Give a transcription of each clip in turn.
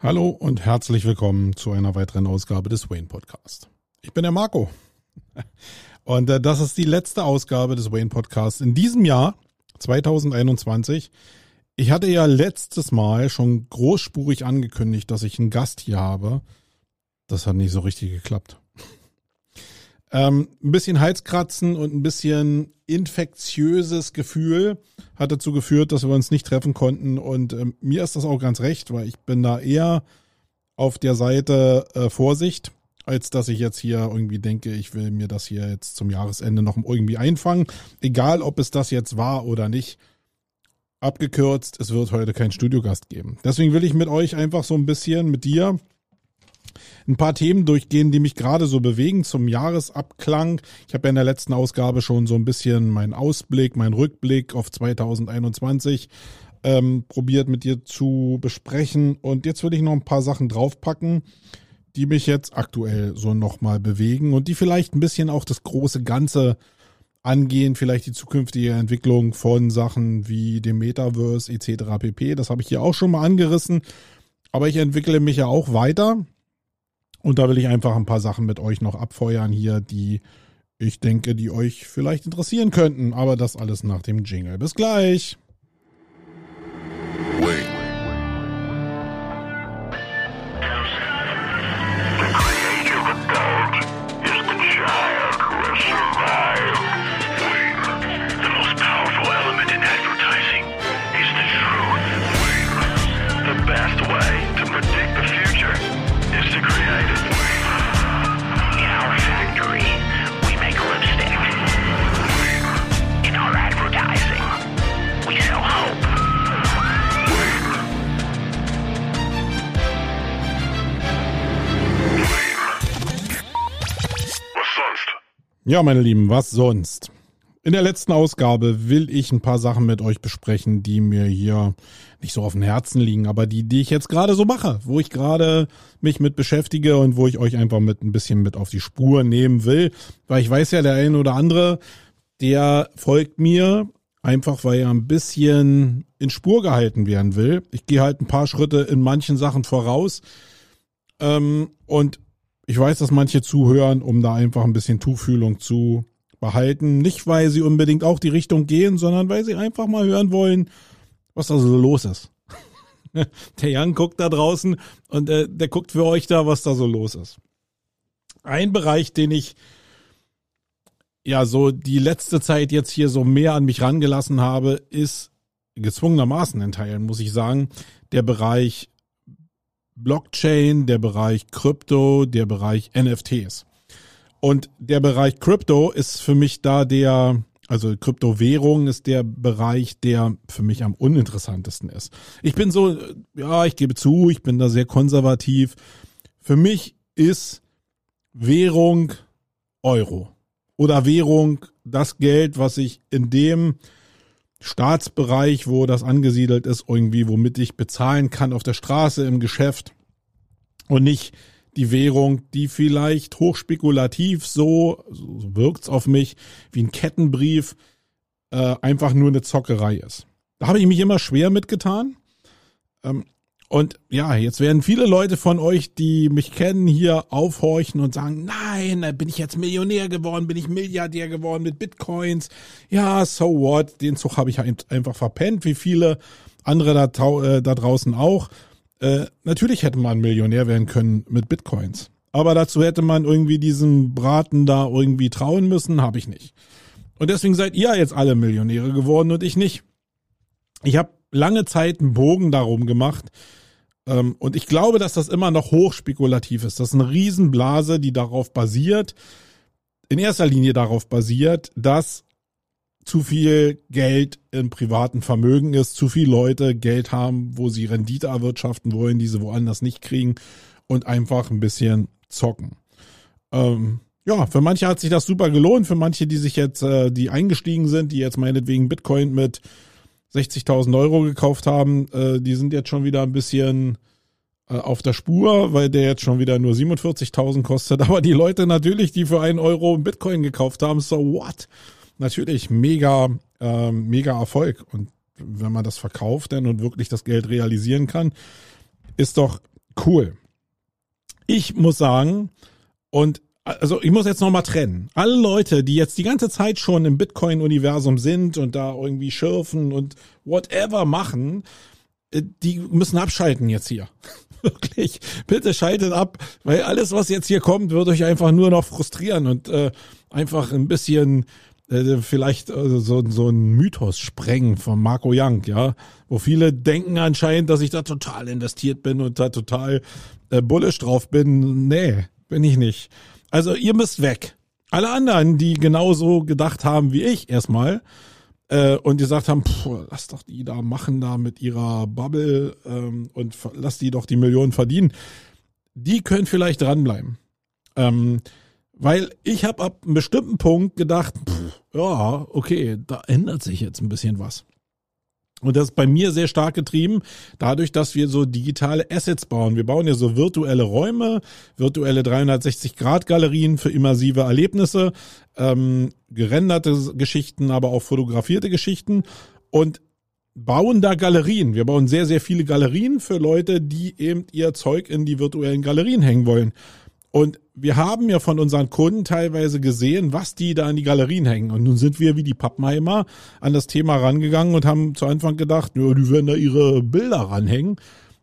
Hallo und herzlich willkommen zu einer weiteren Ausgabe des Wayne Podcast. Ich bin der Marco. Und äh, das ist die letzte Ausgabe des Wayne Podcasts in diesem Jahr 2021. Ich hatte ja letztes Mal schon großspurig angekündigt, dass ich einen Gast hier habe. Das hat nicht so richtig geklappt. Ähm, ein bisschen Halskratzen und ein bisschen infektiöses Gefühl hat dazu geführt, dass wir uns nicht treffen konnten. Und ähm, mir ist das auch ganz recht, weil ich bin da eher auf der Seite äh, Vorsicht, als dass ich jetzt hier irgendwie denke, ich will mir das hier jetzt zum Jahresende noch irgendwie einfangen. Egal, ob es das jetzt war oder nicht. Abgekürzt, es wird heute keinen Studiogast geben. Deswegen will ich mit euch einfach so ein bisschen mit dir ein paar Themen durchgehen, die mich gerade so bewegen zum Jahresabklang. Ich habe ja in der letzten Ausgabe schon so ein bisschen meinen Ausblick, meinen Rückblick auf 2021 ähm, probiert mit dir zu besprechen. Und jetzt will ich noch ein paar Sachen draufpacken, die mich jetzt aktuell so nochmal bewegen und die vielleicht ein bisschen auch das große Ganze angehen, vielleicht die zukünftige Entwicklung von Sachen wie dem Metaverse etc. pp. Das habe ich hier auch schon mal angerissen. Aber ich entwickle mich ja auch weiter. Und da will ich einfach ein paar Sachen mit euch noch abfeuern hier, die ich denke, die euch vielleicht interessieren könnten. Aber das alles nach dem Jingle. Bis gleich. Wait. Ja, meine Lieben, was sonst? In der letzten Ausgabe will ich ein paar Sachen mit euch besprechen, die mir hier nicht so auf dem Herzen liegen, aber die, die ich jetzt gerade so mache, wo ich gerade mich mit beschäftige und wo ich euch einfach mit ein bisschen mit auf die Spur nehmen will, weil ich weiß ja, der eine oder andere, der folgt mir einfach, weil er ein bisschen in Spur gehalten werden will. Ich gehe halt ein paar Schritte in manchen Sachen voraus ähm, und ich weiß, dass manche zuhören, um da einfach ein bisschen Tuchfühlung zu behalten. Nicht, weil sie unbedingt auch die Richtung gehen, sondern weil sie einfach mal hören wollen, was da so los ist. der Jan guckt da draußen und äh, der guckt für euch da, was da so los ist. Ein Bereich, den ich ja so die letzte Zeit jetzt hier so mehr an mich rangelassen habe, ist gezwungenermaßen in Teilen, muss ich sagen, der Bereich Blockchain, der Bereich Krypto, der Bereich NFTs. Und der Bereich Krypto ist für mich da der, also Kryptowährung ist der Bereich, der für mich am uninteressantesten ist. Ich bin so, ja, ich gebe zu, ich bin da sehr konservativ. Für mich ist Währung Euro oder Währung das Geld, was ich in dem Staatsbereich, wo das angesiedelt ist, irgendwie, womit ich bezahlen kann auf der Straße, im Geschäft und nicht die Währung, die vielleicht hochspekulativ so, so wirkt's auf mich, wie ein Kettenbrief, äh, einfach nur eine Zockerei ist. Da habe ich mich immer schwer mitgetan. Ähm, und ja, jetzt werden viele Leute von euch, die mich kennen, hier aufhorchen und sagen, nein, bin ich jetzt Millionär geworden, bin ich Milliardär geworden mit Bitcoins. Ja, so what? Den Zug habe ich einfach verpennt, wie viele andere da, äh, da draußen auch. Äh, natürlich hätte man Millionär werden können mit Bitcoins. Aber dazu hätte man irgendwie diesen Braten da irgendwie trauen müssen, habe ich nicht. Und deswegen seid ihr jetzt alle Millionäre geworden und ich nicht. Ich habe lange Zeit einen Bogen darum gemacht, und ich glaube, dass das immer noch hochspekulativ ist. Das ist eine Riesenblase, die darauf basiert, in erster Linie darauf basiert, dass zu viel Geld im privaten Vermögen ist, zu viele Leute Geld haben, wo sie Rendite erwirtschaften wollen, die sie woanders nicht kriegen und einfach ein bisschen zocken. Ähm, ja, für manche hat sich das super gelohnt, für manche, die sich jetzt, äh, die eingestiegen sind, die jetzt meinetwegen Bitcoin mit 60.000 Euro gekauft haben, äh, die sind jetzt schon wieder ein bisschen äh, auf der Spur, weil der jetzt schon wieder nur 47.000 kostet. Aber die Leute natürlich, die für einen Euro Bitcoin gekauft haben, so what? Natürlich mega, äh, mega Erfolg. Und wenn man das verkauft dann und wirklich das Geld realisieren kann, ist doch Cool. Ich muss sagen, und also ich muss jetzt nochmal trennen. Alle Leute, die jetzt die ganze Zeit schon im Bitcoin-Universum sind und da irgendwie schürfen und whatever machen, äh, die müssen abschalten jetzt hier. Wirklich. Bitte schaltet ab, weil alles, was jetzt hier kommt, wird euch einfach nur noch frustrieren und äh, einfach ein bisschen äh, vielleicht äh, so, so ein Mythos sprengen von Marco Young, ja, wo viele denken anscheinend, dass ich da total investiert bin und da total äh, bullish drauf bin. Nee, bin ich nicht. Also ihr müsst weg. Alle anderen, die genauso gedacht haben wie ich erstmal äh, und gesagt haben, pff, lass doch die da machen da mit ihrer Bubble ähm, und lass die doch die Millionen verdienen, die können vielleicht dranbleiben. Ähm, weil ich habe ab einem bestimmten Punkt gedacht, pff, ja, okay, da ändert sich jetzt ein bisschen was. Und das ist bei mir sehr stark getrieben, dadurch, dass wir so digitale Assets bauen. Wir bauen ja so virtuelle Räume, virtuelle 360-Grad-Galerien für immersive Erlebnisse, ähm, gerenderte Geschichten, aber auch fotografierte Geschichten und bauen da Galerien. Wir bauen sehr, sehr viele Galerien für Leute, die eben ihr Zeug in die virtuellen Galerien hängen wollen. Und wir haben ja von unseren Kunden teilweise gesehen, was die da in die Galerien hängen. Und nun sind wir wie die Pappenheimer an das Thema rangegangen und haben zu Anfang gedacht, ja, die werden da ihre Bilder ranhängen.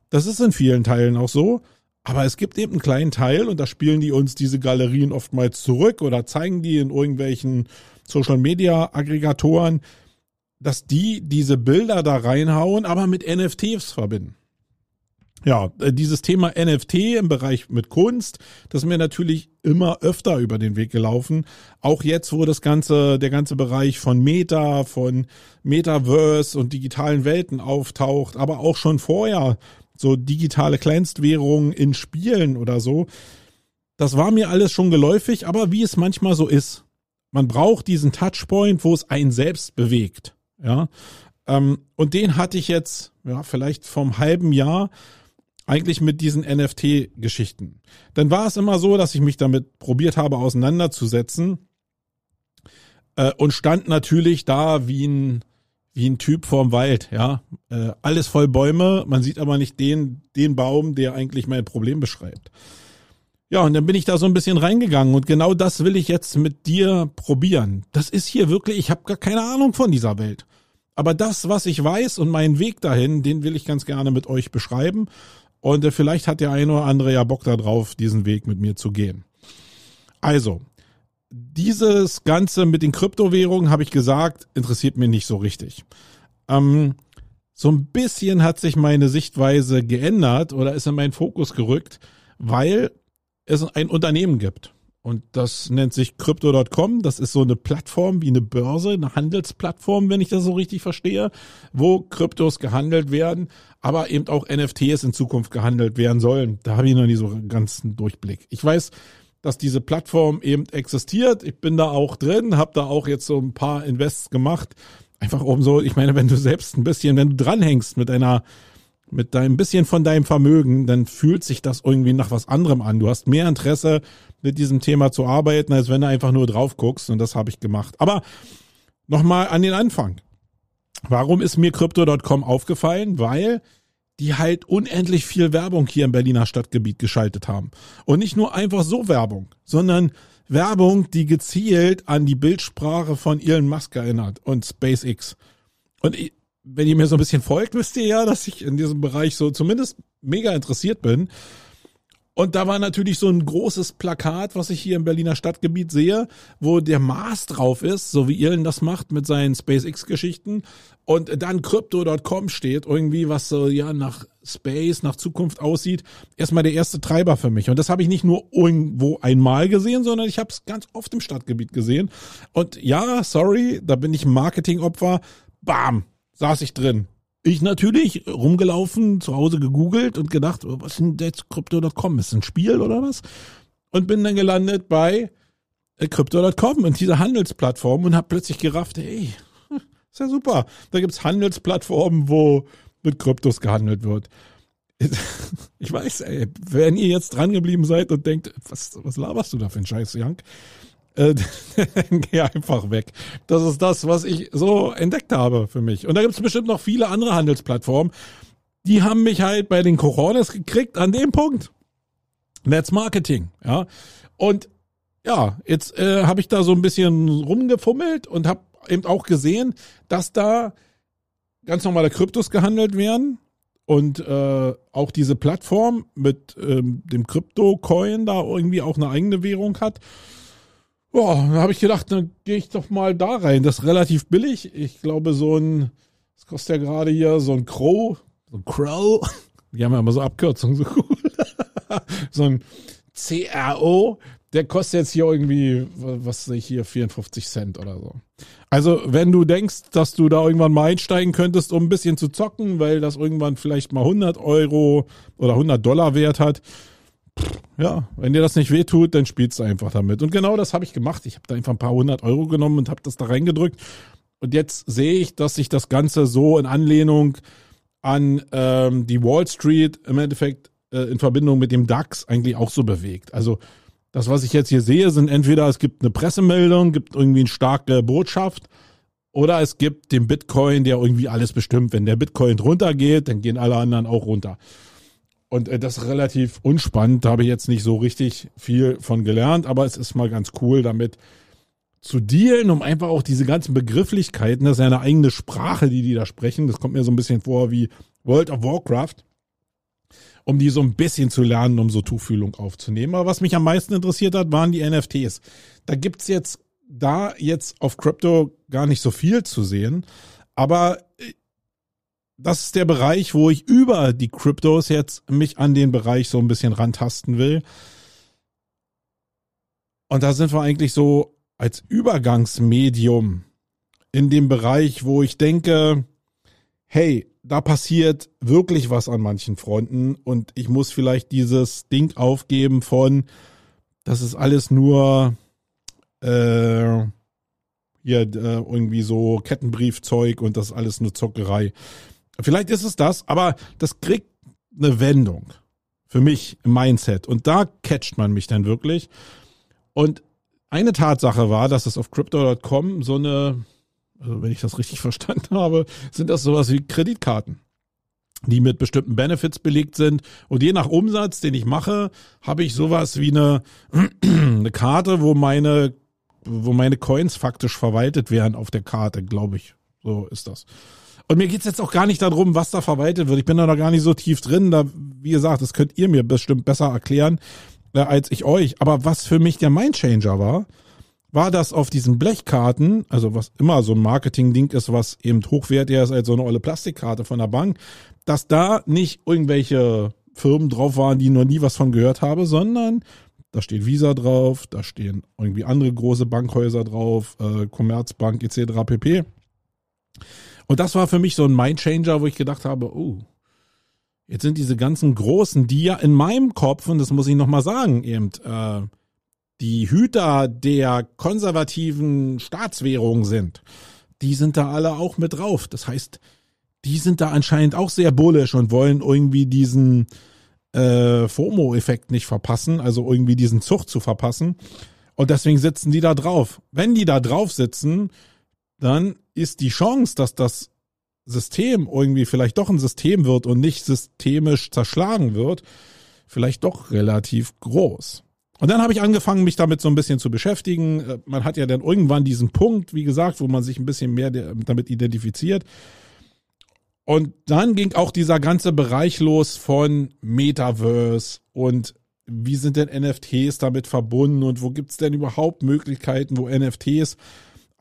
Das ist in vielen Teilen auch so. Aber es gibt eben einen kleinen Teil und da spielen die uns diese Galerien oftmals zurück oder zeigen die in irgendwelchen Social Media Aggregatoren, dass die diese Bilder da reinhauen, aber mit NFTs verbinden. Ja, äh, dieses Thema NFT im Bereich mit Kunst, das ist mir natürlich immer öfter über den Weg gelaufen. Auch jetzt, wo das ganze, der ganze Bereich von Meta, von Metaverse und digitalen Welten auftaucht, aber auch schon vorher so digitale Kleinstwährungen in Spielen oder so. Das war mir alles schon geläufig, aber wie es manchmal so ist. Man braucht diesen Touchpoint, wo es einen selbst bewegt. Ja. Ähm, und den hatte ich jetzt, ja, vielleicht vom halben Jahr eigentlich mit diesen NFT-Geschichten. Dann war es immer so, dass ich mich damit probiert habe auseinanderzusetzen äh, und stand natürlich da wie ein wie ein Typ vorm Wald, ja, äh, alles voll Bäume, man sieht aber nicht den den Baum, der eigentlich mein Problem beschreibt. Ja, und dann bin ich da so ein bisschen reingegangen und genau das will ich jetzt mit dir probieren. Das ist hier wirklich, ich habe gar keine Ahnung von dieser Welt. Aber das, was ich weiß und meinen Weg dahin, den will ich ganz gerne mit euch beschreiben und äh, vielleicht hat der eine oder andere ja Bock darauf, diesen Weg mit mir zu gehen. Also, dieses Ganze mit den Kryptowährungen, habe ich gesagt, interessiert mich nicht so richtig. Ähm, so ein bisschen hat sich meine Sichtweise geändert oder ist in meinen Fokus gerückt, weil es ein Unternehmen gibt. Und das nennt sich Crypto.com. Das ist so eine Plattform wie eine Börse, eine Handelsplattform, wenn ich das so richtig verstehe, wo Kryptos gehandelt werden, aber eben auch NFTs in Zukunft gehandelt werden sollen. Da habe ich noch nie so einen ganzen Durchblick. Ich weiß, dass diese Plattform eben existiert. Ich bin da auch drin, habe da auch jetzt so ein paar Invests gemacht. Einfach um so, ich meine, wenn du selbst ein bisschen, wenn du dranhängst mit einer mit deinem bisschen von deinem Vermögen, dann fühlt sich das irgendwie nach was anderem an. Du hast mehr Interesse, mit diesem Thema zu arbeiten, als wenn du einfach nur drauf guckst. Und das habe ich gemacht. Aber nochmal an den Anfang. Warum ist mir Crypto.com aufgefallen? Weil die halt unendlich viel Werbung hier im Berliner Stadtgebiet geschaltet haben. Und nicht nur einfach so Werbung, sondern Werbung, die gezielt an die Bildsprache von Elon Musk erinnert und SpaceX. Und wenn ihr mir so ein bisschen folgt, wisst ihr ja, dass ich in diesem Bereich so zumindest mega interessiert bin. Und da war natürlich so ein großes Plakat, was ich hier im Berliner Stadtgebiet sehe, wo der Mars drauf ist, so wie Elon das macht mit seinen SpaceX-Geschichten. Und dann Crypto.com steht, irgendwie, was so ja nach Space, nach Zukunft aussieht. Erstmal der erste Treiber für mich. Und das habe ich nicht nur irgendwo einmal gesehen, sondern ich habe es ganz oft im Stadtgebiet gesehen. Und ja, sorry, da bin ich Marketingopfer. Bam, saß ich drin. Ich natürlich rumgelaufen, zu Hause gegoogelt und gedacht, oh, was ist denn jetzt Crypto.com? Ist ein Spiel oder was? Und bin dann gelandet bei äh, Crypto.com und dieser Handelsplattform und habe plötzlich gerafft, hey, ist ja super. Da gibt's Handelsplattformen, wo mit Kryptos gehandelt wird. Ich weiß, ey, wenn ihr jetzt dran geblieben seid und denkt, was, was laberst du da für ein Scheiß, Jank? Äh, geh einfach weg. Das ist das, was ich so entdeckt habe für mich. Und da gibt es bestimmt noch viele andere Handelsplattformen. die haben mich halt bei den Coronas gekriegt an dem Punkt. That's Marketing, ja. Und ja, jetzt äh, habe ich da so ein bisschen rumgefummelt und habe eben auch gesehen, dass da ganz normale Kryptos gehandelt werden und äh, auch diese Plattform mit ähm, dem Krypto-Coin da irgendwie auch eine eigene Währung hat. Boah, da habe ich gedacht, dann gehe ich doch mal da rein. Das ist relativ billig. Ich glaube, so ein, was kostet ja gerade hier, so ein Crow, so ein Crow. Die haben ja immer so Abkürzungen, so cool. so ein CRO, der kostet jetzt hier irgendwie, was sehe ich hier, 54 Cent oder so. Also, wenn du denkst, dass du da irgendwann mal einsteigen könntest, um ein bisschen zu zocken, weil das irgendwann vielleicht mal 100 Euro oder 100 Dollar wert hat, ja, wenn dir das nicht wehtut, dann spielst du einfach damit. Und genau das habe ich gemacht. Ich habe da einfach ein paar hundert Euro genommen und habe das da reingedrückt. Und jetzt sehe ich, dass sich das Ganze so in Anlehnung an ähm, die Wall Street im Endeffekt äh, in Verbindung mit dem DAX eigentlich auch so bewegt. Also das, was ich jetzt hier sehe, sind entweder es gibt eine Pressemeldung, gibt irgendwie eine starke Botschaft oder es gibt den Bitcoin, der irgendwie alles bestimmt. Wenn der Bitcoin runtergeht, dann gehen alle anderen auch runter. Und äh, das ist relativ unspannend. Da habe ich jetzt nicht so richtig viel von gelernt, aber es ist mal ganz cool, damit zu dealen, um einfach auch diese ganzen Begrifflichkeiten, das ist ja eine eigene Sprache, die die da sprechen. Das kommt mir so ein bisschen vor wie World of Warcraft um die so ein bisschen zu lernen, um so Tuchfühlung aufzunehmen. Aber was mich am meisten interessiert hat, waren die NFTs. Da gibt's jetzt da jetzt auf Crypto gar nicht so viel zu sehen, aber das ist der Bereich, wo ich über die Kryptos jetzt mich an den Bereich so ein bisschen rantasten will. Und da sind wir eigentlich so als Übergangsmedium in dem Bereich, wo ich denke, hey, da passiert wirklich was an manchen Fronten und ich muss vielleicht dieses Ding aufgeben von, das ist alles nur äh, hier äh, irgendwie so Kettenbriefzeug und das ist alles nur Zockerei. Vielleicht ist es das, aber das kriegt eine Wendung für mich im Mindset und da catcht man mich dann wirklich. Und eine Tatsache war, dass es auf crypto.com so eine also wenn ich das richtig verstanden habe, sind das sowas wie Kreditkarten, die mit bestimmten Benefits belegt sind. Und je nach Umsatz, den ich mache, habe ich sowas wie eine, eine Karte, wo meine, wo meine Coins faktisch verwaltet werden auf der Karte, glaube ich. So ist das. Und mir geht's jetzt auch gar nicht darum, was da verwaltet wird. Ich bin da noch gar nicht so tief drin. Da, wie gesagt, das könnt ihr mir bestimmt besser erklären äh, als ich euch. Aber was für mich der Mindchanger war, war das auf diesen Blechkarten, also was immer so ein Marketing-Ding ist, was eben hochwertiger ist als so eine olle Plastikkarte von der Bank, dass da nicht irgendwelche Firmen drauf waren, die noch nie was von gehört habe, sondern da steht Visa drauf, da stehen irgendwie andere große Bankhäuser drauf, äh, Commerzbank etc. pp. Und das war für mich so ein Mindchanger, wo ich gedacht habe, oh, jetzt sind diese ganzen großen, die ja in meinem Kopf, und das muss ich nochmal sagen, eben, äh, die Hüter der konservativen Staatswährung sind, die sind da alle auch mit drauf. Das heißt, die sind da anscheinend auch sehr bullisch und wollen irgendwie diesen äh, FOMO-Effekt nicht verpassen, also irgendwie diesen Zug zu verpassen. Und deswegen sitzen die da drauf. Wenn die da drauf sitzen, dann ist die Chance, dass das System irgendwie vielleicht doch ein System wird und nicht systemisch zerschlagen wird, vielleicht doch relativ groß. Und dann habe ich angefangen, mich damit so ein bisschen zu beschäftigen. Äh, man hat ja dann irgendwann diesen Punkt, wie gesagt, wo man sich ein bisschen mehr damit identifiziert. Und dann ging auch dieser ganze Bereich los von Metaverse und wie sind denn NFTs damit verbunden und wo gibt's denn überhaupt Möglichkeiten, wo NFTs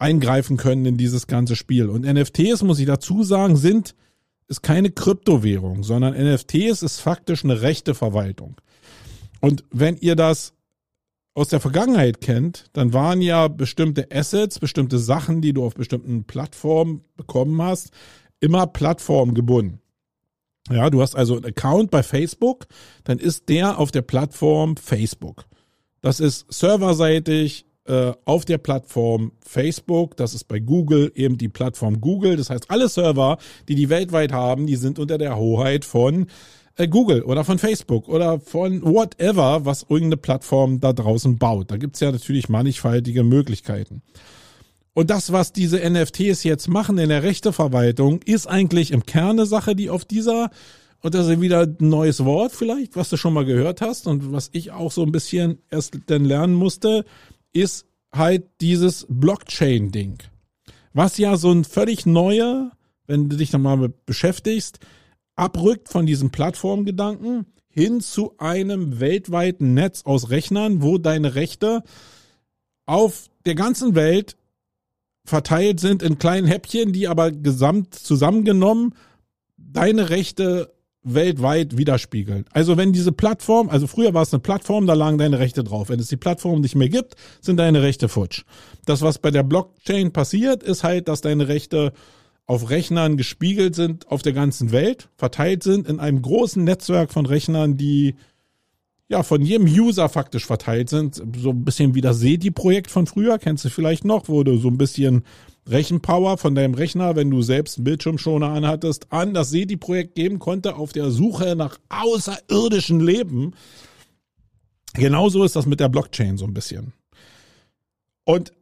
eingreifen können in dieses ganze Spiel. Und NFTs, muss ich dazu sagen, sind, ist keine Kryptowährung, sondern NFTs ist faktisch eine rechte Verwaltung. Und wenn ihr das aus der Vergangenheit kennt, dann waren ja bestimmte Assets, bestimmte Sachen, die du auf bestimmten Plattformen bekommen hast, immer plattformgebunden. Ja, du hast also einen Account bei Facebook, dann ist der auf der Plattform Facebook. Das ist serverseitig auf der Plattform Facebook. Das ist bei Google eben die Plattform Google. Das heißt, alle Server, die die weltweit haben, die sind unter der Hoheit von äh, Google oder von Facebook oder von whatever, was irgendeine Plattform da draußen baut. Da gibt's ja natürlich mannigfaltige Möglichkeiten. Und das, was diese NFTs jetzt machen in der Rechteverwaltung, ist eigentlich im Kern eine Sache, die auf dieser und das ist wieder ein neues Wort vielleicht, was du schon mal gehört hast und was ich auch so ein bisschen erst dann lernen musste, ist halt dieses Blockchain-Ding. Was ja so ein völlig neuer, wenn du dich nochmal beschäftigst, abrückt von diesem Plattformgedanken hin zu einem weltweiten Netz aus Rechnern, wo deine Rechte auf der ganzen Welt verteilt sind in kleinen Häppchen, die aber gesamt zusammengenommen deine Rechte weltweit widerspiegeln. Also wenn diese Plattform, also früher war es eine Plattform, da lagen deine Rechte drauf. Wenn es die Plattform nicht mehr gibt, sind deine Rechte futsch. Das, was bei der Blockchain passiert, ist halt, dass deine Rechte auf Rechnern gespiegelt sind auf der ganzen Welt, verteilt sind in einem großen Netzwerk von Rechnern, die ja von jedem User faktisch verteilt sind. So ein bisschen wie das SETI-Projekt von früher, kennst du vielleicht noch, wo du so ein bisschen Rechenpower von deinem Rechner, wenn du selbst einen Bildschirmschoner anhattest, an das SETI-Projekt geben konnte auf der Suche nach außerirdischen Leben. Genauso ist das mit der Blockchain so ein bisschen. Und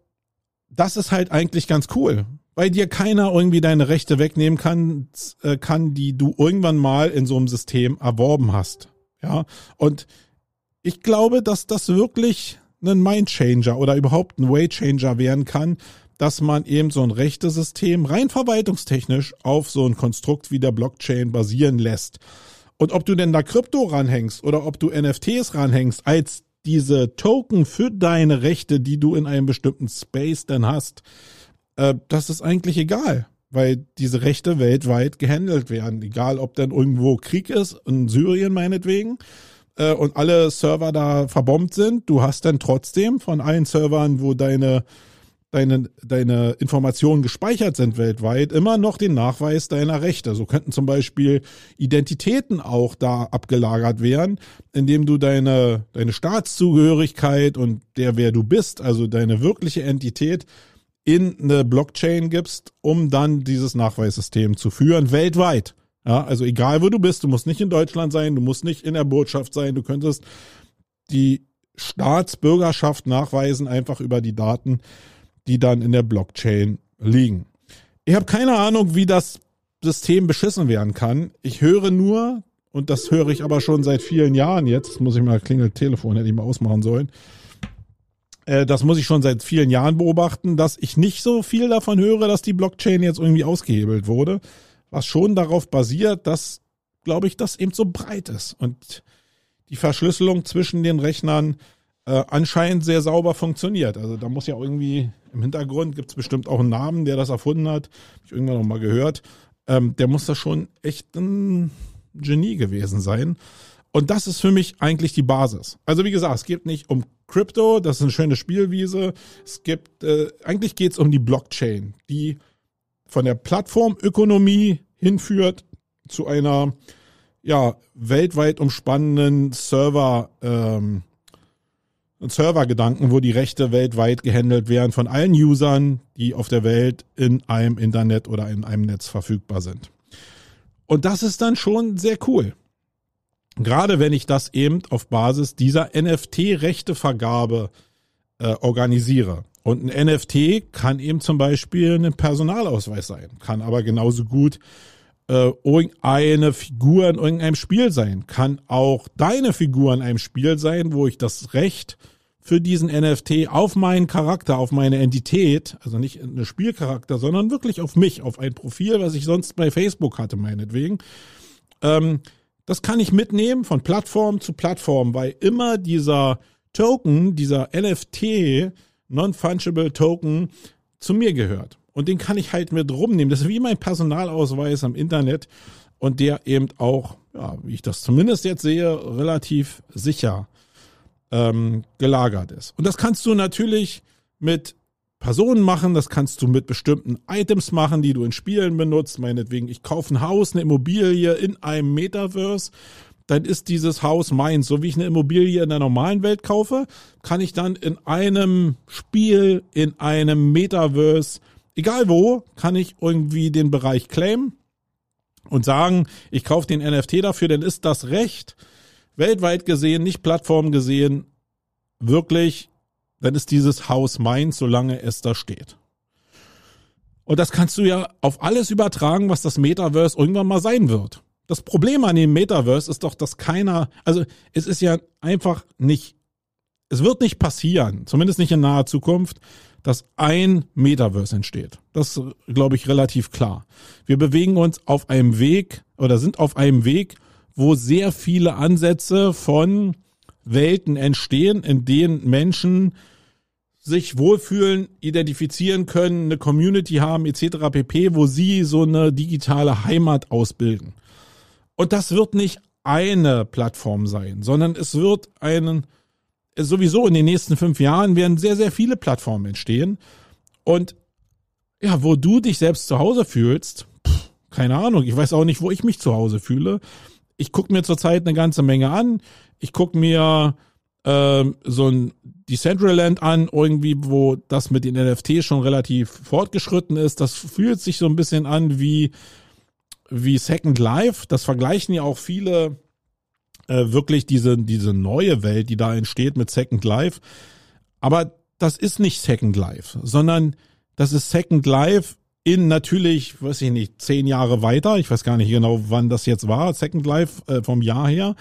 das ist halt eigentlich ganz cool, weil dir keiner irgendwie deine Rechte wegnehmen kann, äh, kann, die du irgendwann mal in so einem System erworben hast. Ja, und ich glaube, dass das wirklich ein Mindchanger oder überhaupt ein Waychanger werden kann, dass man eben so ein Rechtesystem rein verwaltungstechnisch auf so ein Konstrukt wie der Blockchain basieren lässt. Und ob du denn da Krypto ranhängst oder ob du NFTs ranhängst als diese Token für deine Rechte, die du in einem bestimmten Space dann hast, äh, das ist eigentlich egal, weil diese Rechte weltweit gehandelt werden. Egal, ob dann irgendwo Krieg ist, in Syrien meinetwegen, äh, und alle Server da verbombt sind. Du hast dann trotzdem von allen Servern, wo deine deine, deine Informationen gespeichert sind weltweit, immer noch den Nachweis deiner Rechte. So könnten zum Beispiel Identitäten auch da abgelagert werden, indem du deine, deine Staatszugehörigkeit und der, wer du bist, also deine wirkliche Entität, in eine Blockchain gibst, um dann dieses Nachweissystem zu führen, weltweit. Ja, also egal wo du bist, du musst nicht in Deutschland sein, du musst nicht in der Botschaft sein, du könntest die Staatsbürgerschaft nachweisen, einfach über die Daten, die dann in der Blockchain liegen. Ich habe keine Ahnung, wie das System beschissen werden kann. Ich höre nur, und das höre ich aber schon seit vielen Jahren jetzt, muss ich mal klingelt Telefon, hätte ich mal ausmachen sollen. Äh, das muss ich schon seit vielen Jahren beobachten, dass ich nicht so viel davon höre, dass die Blockchain jetzt irgendwie ausgehebelt wurde, was schon darauf basiert, dass, glaube ich, das eben so breit ist und die Verschlüsselung zwischen den Rechnern äh, anscheinend sehr sauber funktioniert. Also da muss ja irgendwie im Hintergrund gibt es bestimmt auch einen Namen, der das erfunden hat. Hab ich irgendwann noch mal gehört. Ähm, der muss da schon echt ein Genie gewesen sein. Und das ist für mich eigentlich die Basis. Also wie gesagt, es geht nicht um Crypto, das ist eine schöne Spielwiese. Es gibt, äh, eigentlich geht es um die Blockchain, die von der Plattformökonomie hinführt zu einer ja weltweit umspannenden Server ähm, Servergedanken, wo die Rechte weltweit gehandelt werden von allen Usern, die auf der Welt in einem Internet oder in einem Netz verfügbar sind. Und das ist dann schon sehr cool. Gerade wenn ich das eben auf Basis dieser NFT-Rechtevergabe äh, organisiere. Und ein NFT kann eben zum Beispiel ein Personalausweis sein, kann aber genauso gut äh, irgendeine Figur in irgendeinem Spiel sein, kann auch deine Figur in einem Spiel sein, wo ich das Recht für diesen NFT auf meinen Charakter, auf meine Entität, also nicht eine Spielcharakter, sondern wirklich auf mich, auf ein Profil, was ich sonst bei Facebook hatte, meinetwegen. Ähm, das kann ich mitnehmen von Plattform zu Plattform, weil immer dieser Token, dieser NFT, Non-Fungible Token, zu mir gehört. Und den kann ich halt mit rumnehmen. Das ist wie mein Personalausweis am Internet und der eben auch, ja, wie ich das zumindest jetzt sehe, relativ sicher ähm, gelagert ist. Und das kannst du natürlich mit Personen machen, das kannst du mit bestimmten Items machen, die du in Spielen benutzt. Meinetwegen, ich kaufe ein Haus, eine Immobilie in einem Metaverse, dann ist dieses Haus meins. So wie ich eine Immobilie in der normalen Welt kaufe, kann ich dann in einem Spiel, in einem Metaverse, egal wo, kann ich irgendwie den Bereich claimen und sagen, ich kaufe den NFT dafür, dann ist das Recht, weltweit gesehen, nicht Plattform gesehen, wirklich, dann ist dieses Haus meins, solange es da steht. Und das kannst du ja auf alles übertragen, was das Metaverse irgendwann mal sein wird. Das Problem an dem Metaverse ist doch, dass keiner, also es ist ja einfach nicht, es wird nicht passieren, zumindest nicht in naher Zukunft, dass ein Metaverse entsteht. Das glaube ich relativ klar. Wir bewegen uns auf einem Weg oder sind auf einem Weg, wo sehr viele Ansätze von Welten entstehen, in denen Menschen sich wohlfühlen, identifizieren können, eine Community haben etc. pp, wo sie so eine digitale Heimat ausbilden. Und das wird nicht eine Plattform sein, sondern es wird einen, sowieso in den nächsten fünf Jahren werden sehr, sehr viele Plattformen entstehen. Und ja, wo du dich selbst zu Hause fühlst, pff, keine Ahnung, ich weiß auch nicht, wo ich mich zu Hause fühle. Ich gucke mir zurzeit eine ganze Menge an. Ich gucke mir äh, so ein Decentraland an, irgendwie, wo das mit den NFT schon relativ fortgeschritten ist. Das fühlt sich so ein bisschen an wie, wie Second Life. Das vergleichen ja auch viele äh, wirklich diese, diese neue Welt, die da entsteht mit Second Life. Aber das ist nicht Second Life, sondern das ist Second Life in natürlich, weiß ich nicht, zehn Jahre weiter. Ich weiß gar nicht genau, wann das jetzt war, Second Life äh, vom Jahr her.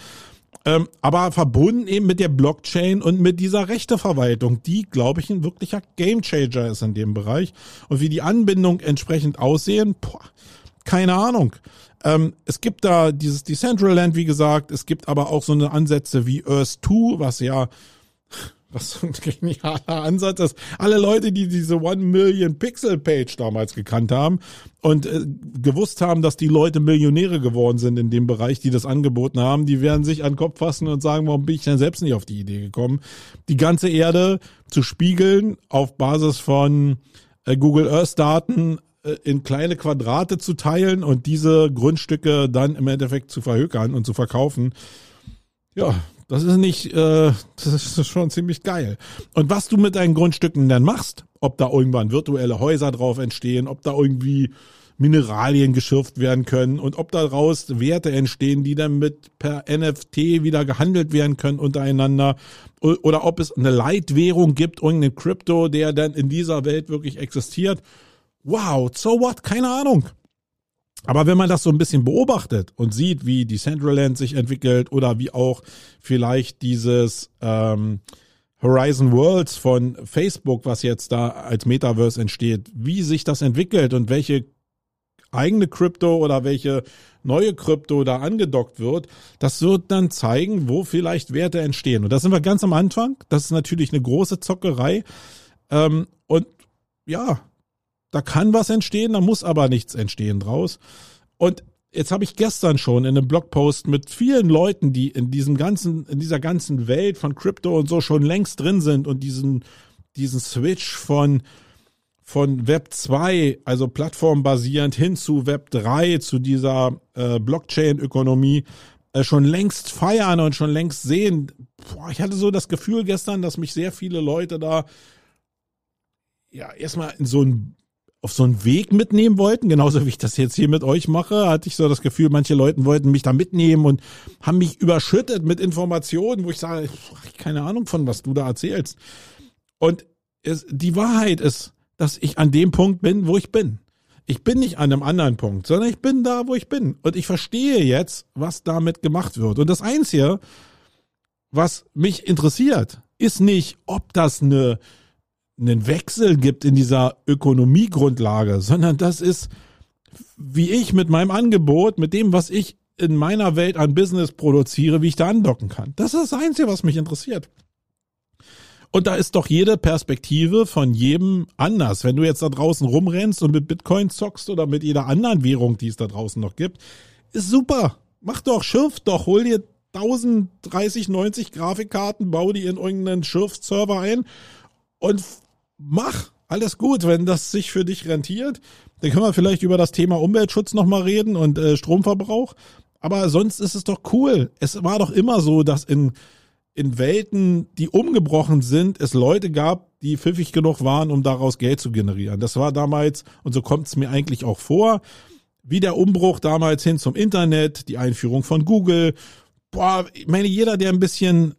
Ähm, aber verbunden eben mit der Blockchain und mit dieser Rechteverwaltung, die, glaube ich, ein wirklicher Gamechanger ist in dem Bereich. Und wie die Anbindung entsprechend aussehen, boah, keine Ahnung. Ähm, es gibt da dieses Decentraland, wie gesagt, es gibt aber auch so eine Ansätze wie Earth 2, was ja was so ein genialer Ansatz ist. Alle Leute, die diese One Million Pixel Page damals gekannt haben und äh, gewusst haben, dass die Leute Millionäre geworden sind in dem Bereich, die das angeboten haben, die werden sich an den Kopf fassen und sagen, warum bin ich denn selbst nicht auf die Idee gekommen, die ganze Erde zu spiegeln auf Basis von äh, Google Earth Daten in kleine Quadrate zu teilen und diese Grundstücke dann im Endeffekt zu verhökern und zu verkaufen. Ja, das ist nicht, äh, das ist schon ziemlich geil. Und was du mit deinen Grundstücken dann machst, ob da irgendwann virtuelle Häuser drauf entstehen, ob da irgendwie Mineralien geschürft werden können und ob daraus Werte entstehen, die dann mit per NFT wieder gehandelt werden können untereinander oder ob es eine Leitwährung gibt, irgendeine Krypto, der dann in dieser Welt wirklich existiert. Wow, so what? Keine Ahnung. Aber wenn man das so ein bisschen beobachtet und sieht, wie Decentraland sich entwickelt oder wie auch vielleicht dieses ähm, Horizon Worlds von Facebook, was jetzt da als Metaverse entsteht, wie sich das entwickelt und welche eigene Krypto oder welche neue Krypto da angedockt wird, das wird dann zeigen, wo vielleicht Werte entstehen. Und da sind wir ganz am Anfang. Das ist natürlich eine große Zockerei. Ähm, und ja, da kann was entstehen, da muss aber nichts entstehen draus. Und jetzt habe ich gestern schon in einem Blogpost mit vielen Leuten, die in diesem ganzen, in dieser ganzen Welt von Crypto und so schon längst drin sind und diesen, diesen Switch von, von Web 2, also plattformbasierend hin zu Web 3, zu dieser äh, Blockchain-Ökonomie, äh, schon längst feiern und schon längst sehen. Boah, ich hatte so das Gefühl gestern, dass mich sehr viele Leute da ja erstmal in so ein auf so einen Weg mitnehmen wollten, genauso wie ich das jetzt hier mit euch mache, hatte ich so das Gefühl, manche Leute wollten mich da mitnehmen und haben mich überschüttet mit Informationen, wo ich sage, ich keine Ahnung von, was du da erzählst. Und es, die Wahrheit ist, dass ich an dem Punkt bin, wo ich bin. Ich bin nicht an einem anderen Punkt, sondern ich bin da, wo ich bin. Und ich verstehe jetzt, was damit gemacht wird. Und das Einzige, was mich interessiert, ist nicht, ob das eine einen Wechsel gibt in dieser Ökonomiegrundlage, sondern das ist, wie ich mit meinem Angebot, mit dem, was ich in meiner Welt an Business produziere, wie ich da andocken kann. Das ist das Einzige, was mich interessiert. Und da ist doch jede Perspektive von jedem anders. Wenn du jetzt da draußen rumrennst und mit Bitcoin zockst oder mit jeder anderen Währung, die es da draußen noch gibt, ist super. Mach doch, schürf doch, hol dir 1030, 90 Grafikkarten, bau die in irgendeinen Schürfserver ein und mach, alles gut, wenn das sich für dich rentiert. Dann können wir vielleicht über das Thema Umweltschutz nochmal reden und äh, Stromverbrauch. Aber sonst ist es doch cool. Es war doch immer so, dass in, in Welten, die umgebrochen sind, es Leute gab, die pfiffig genug waren, um daraus Geld zu generieren. Das war damals, und so kommt es mir eigentlich auch vor, wie der Umbruch damals hin zum Internet, die Einführung von Google. Boah, ich meine, jeder, der ein bisschen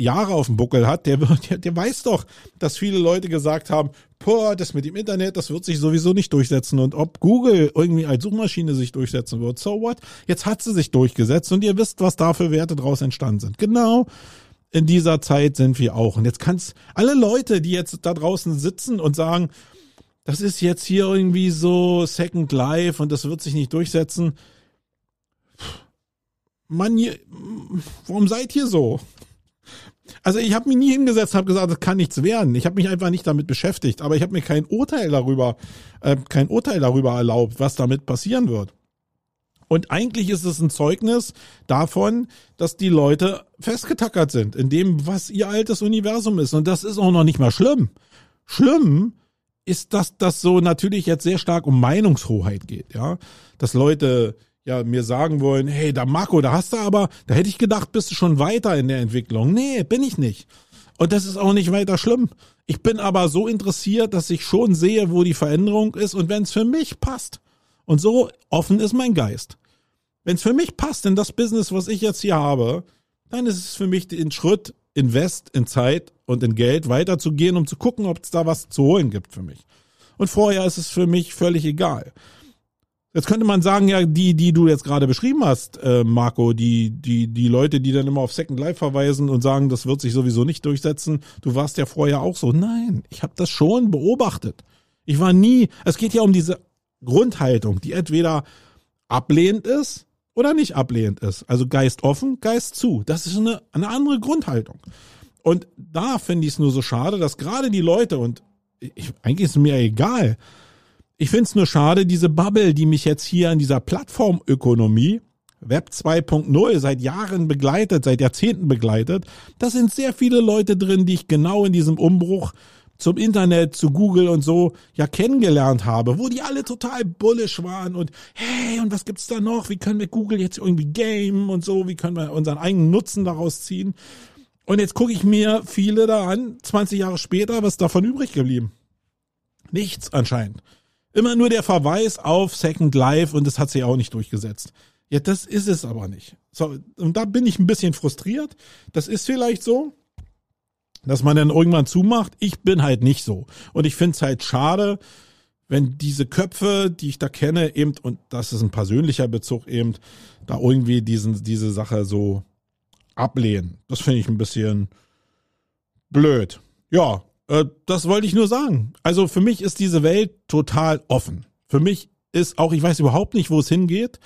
Jahre auf dem Buckel hat, der, der, der weiß doch, dass viele Leute gesagt haben, boah, das mit dem Internet, das wird sich sowieso nicht durchsetzen. Und ob Google irgendwie als Suchmaschine sich durchsetzen wird, so what? Jetzt hat sie sich durchgesetzt und ihr wisst, was da für Werte draus entstanden sind. Genau in dieser Zeit sind wir auch. Und jetzt kannst alle Leute, die jetzt da draußen sitzen und sagen, das ist jetzt hier irgendwie so Second Life und das wird sich nicht durchsetzen. Mann, warum seid ihr so? Also ich habe mich nie hingesetzt und habe gesagt, das kann nichts werden. Ich habe mich einfach nicht damit beschäftigt, aber ich habe mir kein Urteil darüber, äh, kein Urteil darüber erlaubt, was damit passieren wird. Und eigentlich ist es ein Zeugnis davon, dass die Leute festgetackert sind in dem, was ihr altes Universum ist. Und das ist auch noch nicht mal schlimm. Schlimm ist, dass das so natürlich jetzt sehr stark um Meinungshoheit geht, ja. Dass Leute ja mir sagen wollen, hey, da Marco, da hast du aber, da hätte ich gedacht, bist du schon weiter in der Entwicklung. Nee, bin ich nicht. Und das ist auch nicht weiter schlimm. Ich bin aber so interessiert, dass ich schon sehe, wo die Veränderung ist und wenn es für mich passt. Und so offen ist mein Geist. Wenn es für mich passt in das Business, was ich jetzt hier habe, dann ist es für mich den Schritt, Invest in Zeit und in Geld weiterzugehen, um zu gucken, ob es da was zu holen gibt für mich. Und vorher ist es für mich völlig egal. Jetzt könnte man sagen, ja, die, die du jetzt gerade beschrieben hast, äh, Marco, die, die, die Leute, die dann immer auf Second Life verweisen und sagen, das wird sich sowieso nicht durchsetzen, du warst ja vorher auch so. Nein, ich habe das schon beobachtet. Ich war nie, es geht ja um diese Grundhaltung, die entweder ablehnend ist oder nicht ablehnend ist. Also Geist offen, Geist zu. Das ist eine, eine andere Grundhaltung. Und da finde ich es nur so schade, dass gerade die Leute, und ich, eigentlich ist mir egal, ich finde es nur schade, diese Bubble, die mich jetzt hier in dieser Plattformökonomie, Web 2.0 seit Jahren begleitet, seit Jahrzehnten begleitet, da sind sehr viele Leute drin, die ich genau in diesem Umbruch zum Internet, zu Google und so ja kennengelernt habe, wo die alle total bullish waren und hey, und was gibt's da noch? Wie können wir Google jetzt irgendwie gamen und so? Wie können wir unseren eigenen Nutzen daraus ziehen? Und jetzt gucke ich mir viele da an, 20 Jahre später, was davon übrig geblieben? Nichts anscheinend. Immer nur der Verweis auf Second Life und das hat sich auch nicht durchgesetzt. Ja, das ist es aber nicht. So, und da bin ich ein bisschen frustriert. Das ist vielleicht so, dass man dann irgendwann zumacht. Ich bin halt nicht so. Und ich finde es halt schade, wenn diese Köpfe, die ich da kenne, eben, und das ist ein persönlicher Bezug eben, da irgendwie diesen, diese Sache so ablehnen. Das finde ich ein bisschen blöd. Ja, äh, das wollte ich nur sagen. Also für mich ist diese Welt total offen. Für mich ist auch, ich weiß überhaupt nicht, wo es hingeht.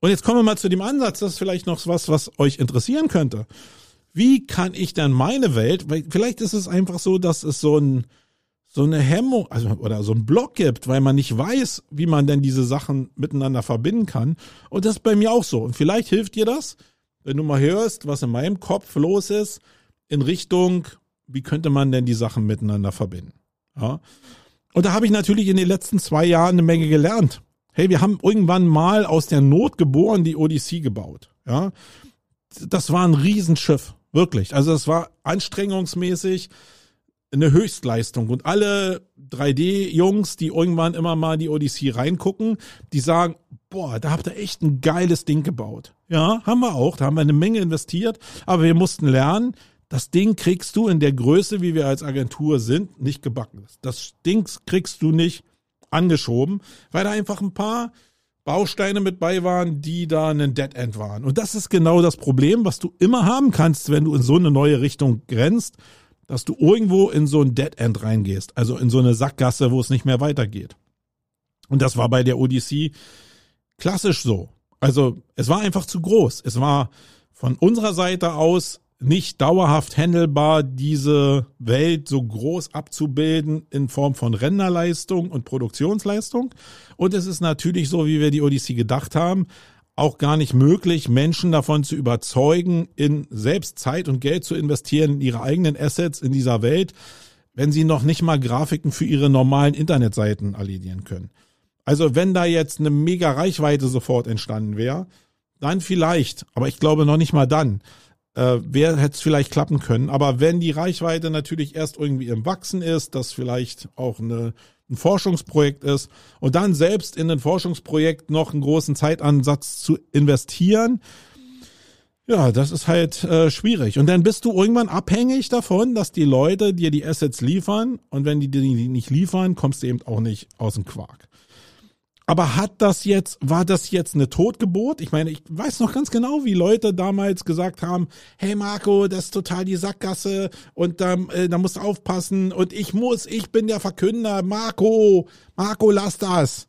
Und jetzt kommen wir mal zu dem Ansatz, das ist vielleicht noch was, was euch interessieren könnte. Wie kann ich dann meine Welt, weil vielleicht ist es einfach so, dass es so ein, so eine Hemmung, also, oder so ein Block gibt, weil man nicht weiß, wie man denn diese Sachen miteinander verbinden kann. Und das ist bei mir auch so. Und vielleicht hilft dir das, wenn du mal hörst, was in meinem Kopf los ist, in Richtung, wie könnte man denn die Sachen miteinander verbinden? Ja. Und da habe ich natürlich in den letzten zwei Jahren eine Menge gelernt. Hey, wir haben irgendwann mal aus der Not geboren die Odyssee gebaut. Ja. Das war ein Riesenschiff. Wirklich. Also das war anstrengungsmäßig eine Höchstleistung. Und alle 3D-Jungs, die irgendwann immer mal die Odyssee reingucken, die sagen, boah, da habt ihr echt ein geiles Ding gebaut. Ja, haben wir auch. Da haben wir eine Menge investiert. Aber wir mussten lernen, das Ding kriegst du in der Größe, wie wir als Agentur sind, nicht gebacken. Das Ding kriegst du nicht angeschoben, weil da einfach ein paar Bausteine mit bei waren, die da ein Dead End waren. Und das ist genau das Problem, was du immer haben kannst, wenn du in so eine neue Richtung grenzt, dass du irgendwo in so ein Dead End reingehst, also in so eine Sackgasse, wo es nicht mehr weitergeht. Und das war bei der Odyssey klassisch so. Also es war einfach zu groß. Es war von unserer Seite aus nicht dauerhaft handelbar, diese Welt so groß abzubilden in Form von Renderleistung und Produktionsleistung. Und es ist natürlich so, wie wir die Odyssey gedacht haben, auch gar nicht möglich, Menschen davon zu überzeugen, in selbst Zeit und Geld zu investieren in ihre eigenen Assets in dieser Welt, wenn sie noch nicht mal Grafiken für ihre normalen Internetseiten erledigen können. Also wenn da jetzt eine mega Reichweite sofort entstanden wäre, dann vielleicht, aber ich glaube noch nicht mal dann äh, wer hätte es vielleicht klappen können. Aber wenn die Reichweite natürlich erst irgendwie im Wachsen ist, das vielleicht auch eine, ein Forschungsprojekt ist und dann selbst in ein Forschungsprojekt noch einen großen Zeitansatz zu investieren, Ja, das ist halt äh, schwierig. Und dann bist du irgendwann abhängig davon, dass die Leute dir die Assets liefern. Und wenn die dir die nicht liefern, kommst du eben auch nicht aus dem Quark. Aber hat das jetzt, war das jetzt eine Totgeburt? Ich meine, ich weiß noch ganz genau, wie Leute damals gesagt haben, hey Marco, das ist total die Sackgasse und da, äh, da musst du aufpassen und ich muss, ich bin der Verkünder, Marco, Marco, lass das.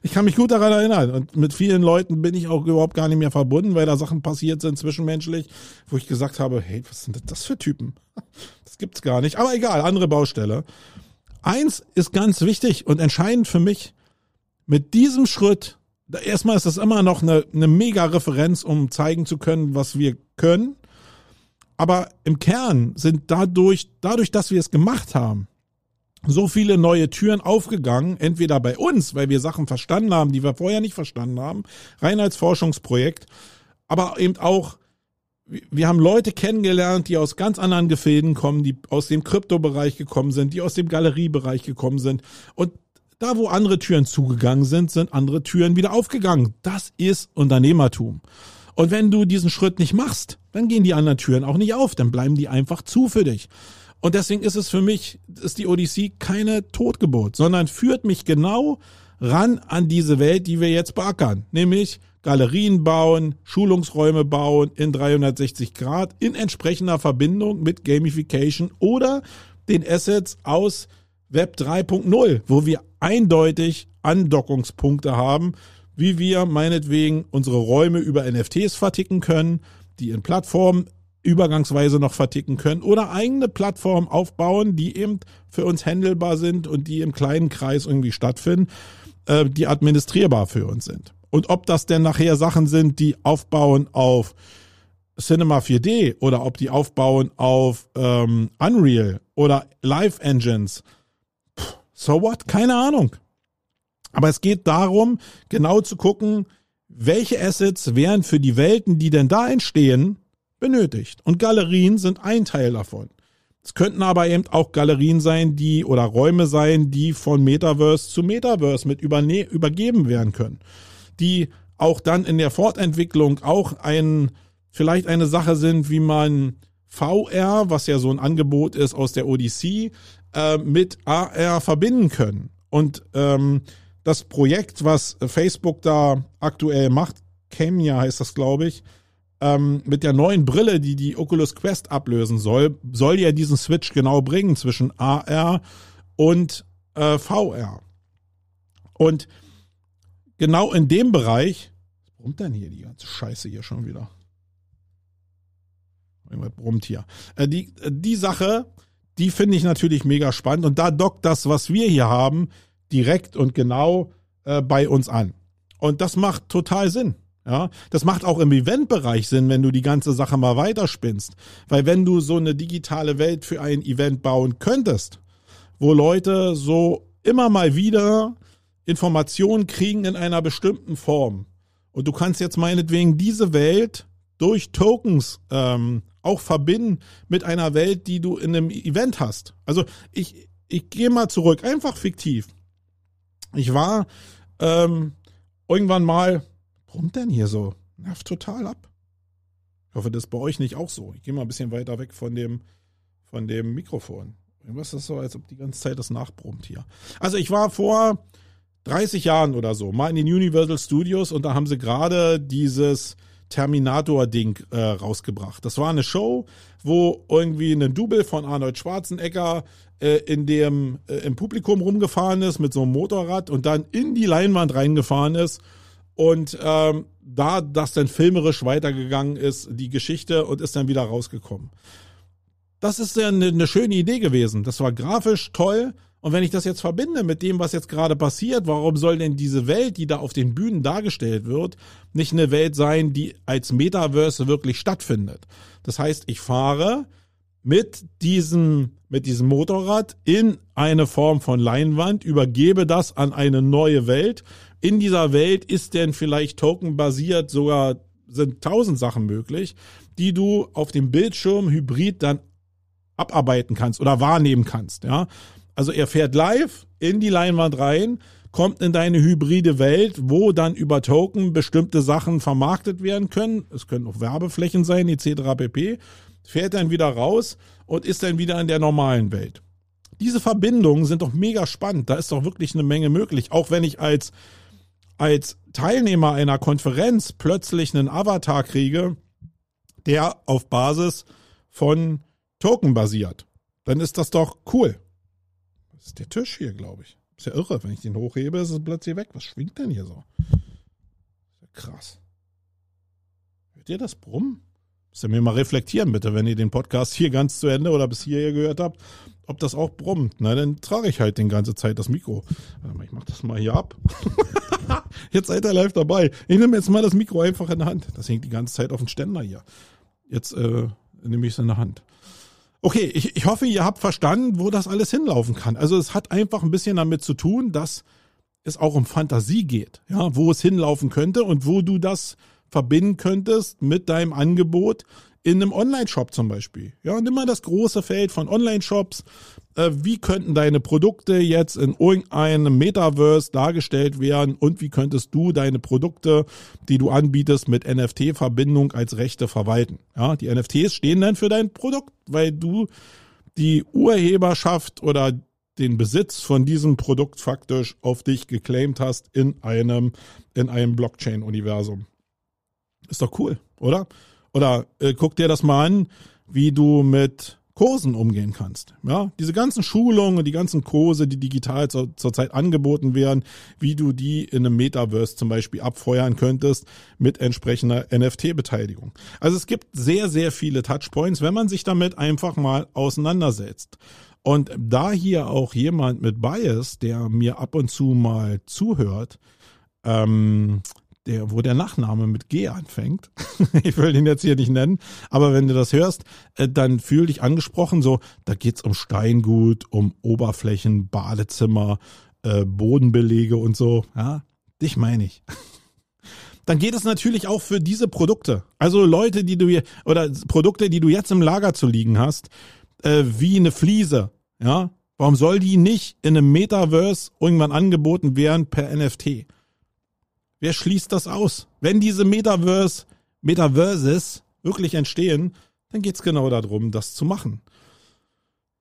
Ich kann mich gut daran erinnern und mit vielen Leuten bin ich auch überhaupt gar nicht mehr verbunden, weil da Sachen passiert sind zwischenmenschlich, wo ich gesagt habe, hey, was sind das für Typen? Das gibt's gar nicht. Aber egal, andere Baustelle. Eins ist ganz wichtig und entscheidend für mich, mit diesem Schritt, erstmal ist das immer noch eine, eine mega Referenz, um zeigen zu können, was wir können. Aber im Kern sind dadurch, dadurch, dass wir es gemacht haben, so viele neue Türen aufgegangen, entweder bei uns, weil wir Sachen verstanden haben, die wir vorher nicht verstanden haben, rein als Forschungsprojekt, aber eben auch, wir haben Leute kennengelernt, die aus ganz anderen Gefäden kommen, die aus dem Kryptobereich gekommen sind, die aus dem Galeriebereich gekommen sind und da, wo andere Türen zugegangen sind, sind andere Türen wieder aufgegangen. Das ist Unternehmertum. Und wenn du diesen Schritt nicht machst, dann gehen die anderen Türen auch nicht auf, dann bleiben die einfach zu für dich. Und deswegen ist es für mich, ist die Odyssee keine Totgeburt, sondern führt mich genau ran an diese Welt, die wir jetzt beackern. Nämlich Galerien bauen, Schulungsräume bauen in 360 Grad in entsprechender Verbindung mit Gamification oder den Assets aus Web 3.0, wo wir eindeutig Andockungspunkte haben, wie wir meinetwegen unsere Räume über NFTs verticken können, die in Plattformen übergangsweise noch verticken können oder eigene Plattformen aufbauen, die eben für uns handelbar sind und die im kleinen Kreis irgendwie stattfinden, äh, die administrierbar für uns sind. Und ob das denn nachher Sachen sind, die aufbauen auf Cinema 4D oder ob die aufbauen auf ähm, Unreal oder Live Engines, So what? Keine Ahnung. Aber es geht darum, genau zu gucken, welche Assets wären für die Welten, die denn da entstehen, benötigt. Und Galerien sind ein Teil davon. Es könnten aber eben auch Galerien sein, die oder Räume sein, die von Metaverse zu Metaverse mit überne übergeben werden können. Die auch dann in der Fortentwicklung auch ein, vielleicht eine Sache sind, wie man VR, was ja so ein Angebot ist aus der Odyssee, äh, mit AR verbinden können. Und ähm, das Projekt, was Facebook da aktuell macht, Camia heißt das, glaube ich, ähm, mit der neuen Brille, die die Oculus Quest ablösen soll, soll ja diesen Switch genau bringen zwischen AR und äh, VR. Und genau in dem Bereich, was brummt denn hier die ganze Scheiße hier schon wieder? Irgendwas brummt hier. Äh, die, die Sache, die finde ich natürlich mega spannend und da dockt das, was wir hier haben, direkt und genau äh, bei uns an. Und das macht total Sinn. Ja, das macht auch im Eventbereich Sinn, wenn du die ganze Sache mal weiterspinnst. Weil wenn du so eine digitale Welt für ein Event bauen könntest, wo Leute so immer mal wieder Informationen kriegen in einer bestimmten Form. Und du kannst jetzt meinetwegen diese Welt durch Tokens ähm, auch verbinden mit einer Welt, die du in einem Event hast. Also ich, ich gehe mal zurück, einfach fiktiv. Ich war ähm, irgendwann mal, warum denn hier so? Nervt total ab. Ich hoffe, das ist bei euch nicht auch so. Ich gehe mal ein bisschen weiter weg von dem, von dem Mikrofon. Irgendwas ist so, als ob die ganze Zeit das nachbrummt hier. Also ich war vor 30 Jahren oder so mal in den Universal Studios und da haben sie gerade dieses Terminator-Ding äh, rausgebracht. Das war eine Show, wo irgendwie ein Double von Arnold Schwarzenegger äh, in dem äh, im Publikum rumgefahren ist mit so einem Motorrad und dann in die Leinwand reingefahren ist und ähm, da das dann filmerisch weitergegangen ist, die Geschichte und ist dann wieder rausgekommen. Das ist ja eine, eine schöne Idee gewesen. Das war grafisch toll und wenn ich das jetzt verbinde mit dem, was jetzt gerade passiert, warum soll denn diese Welt, die da auf den Bühnen dargestellt wird, nicht eine Welt sein, die als Metaverse wirklich stattfindet? Das heißt, ich fahre mit diesem, mit diesem Motorrad in eine Form von Leinwand, übergebe das an eine neue Welt. In dieser Welt ist denn vielleicht tokenbasiert sogar sind tausend Sachen möglich, die du auf dem Bildschirm hybrid dann abarbeiten kannst oder wahrnehmen kannst, ja. Also er fährt live in die Leinwand rein, kommt in deine hybride Welt, wo dann über Token bestimmte Sachen vermarktet werden können. Es können auch Werbeflächen sein, etc. pp. Fährt dann wieder raus und ist dann wieder in der normalen Welt. Diese Verbindungen sind doch mega spannend. Da ist doch wirklich eine Menge möglich. Auch wenn ich als, als Teilnehmer einer Konferenz plötzlich einen Avatar kriege, der auf Basis von Token basiert, dann ist das doch cool. Das ist der Tisch hier, glaube ich. Ist ja irre. Wenn ich den hochhebe, ist es plötzlich weg. Was schwingt denn hier so? Krass. Hört ihr das Brummen? Müsst ihr mir mal reflektieren, bitte, wenn ihr den Podcast hier ganz zu Ende oder bis hierher gehört habt, ob das auch brummt. Na, dann trage ich halt die ganze Zeit das Mikro. Ich mach das mal hier ab. jetzt seid ihr live dabei. Ich nehme jetzt mal das Mikro einfach in der Hand. Das hängt die ganze Zeit auf dem Ständer hier. Jetzt äh, nehme ich es in der Hand. Okay, ich, ich hoffe, ihr habt verstanden, wo das alles hinlaufen kann. Also es hat einfach ein bisschen damit zu tun, dass es auch um Fantasie geht, ja, wo es hinlaufen könnte und wo du das verbinden könntest mit deinem Angebot in einem Online-Shop zum Beispiel. Ja, nimm mal das große Feld von Online-Shops. Äh, wie könnten deine Produkte jetzt in irgendeinem Metaverse dargestellt werden und wie könntest du deine Produkte, die du anbietest, mit NFT-Verbindung als Rechte verwalten? Ja, die NFTs stehen dann für dein Produkt, weil du die Urheberschaft oder den Besitz von diesem Produkt faktisch auf dich geclaimed hast in einem, in einem Blockchain-Universum. Ist doch cool, oder? Oder äh, guck dir das mal an, wie du mit Kursen umgehen kannst. Ja, diese ganzen Schulungen, die ganzen Kurse, die digital zur, zurzeit angeboten werden, wie du die in einem Metaverse zum Beispiel abfeuern könntest mit entsprechender NFT-Beteiligung. Also es gibt sehr, sehr viele Touchpoints, wenn man sich damit einfach mal auseinandersetzt. Und da hier auch jemand mit Bias, der mir ab und zu mal zuhört, ähm, der, wo der Nachname mit G anfängt. ich will den jetzt hier nicht nennen, aber wenn du das hörst, äh, dann fühl dich angesprochen. So, da geht's um Steingut, um Oberflächen, Badezimmer, äh, Bodenbelege und so. Ja, dich meine ich. dann geht es natürlich auch für diese Produkte. Also Leute, die du hier, oder Produkte, die du jetzt im Lager zu liegen hast, äh, wie eine Fliese. Ja, warum soll die nicht in einem Metaverse irgendwann angeboten werden per NFT? Wer schließt das aus? Wenn diese Metaverse, Metaverses wirklich entstehen, dann geht's genau darum, das zu machen.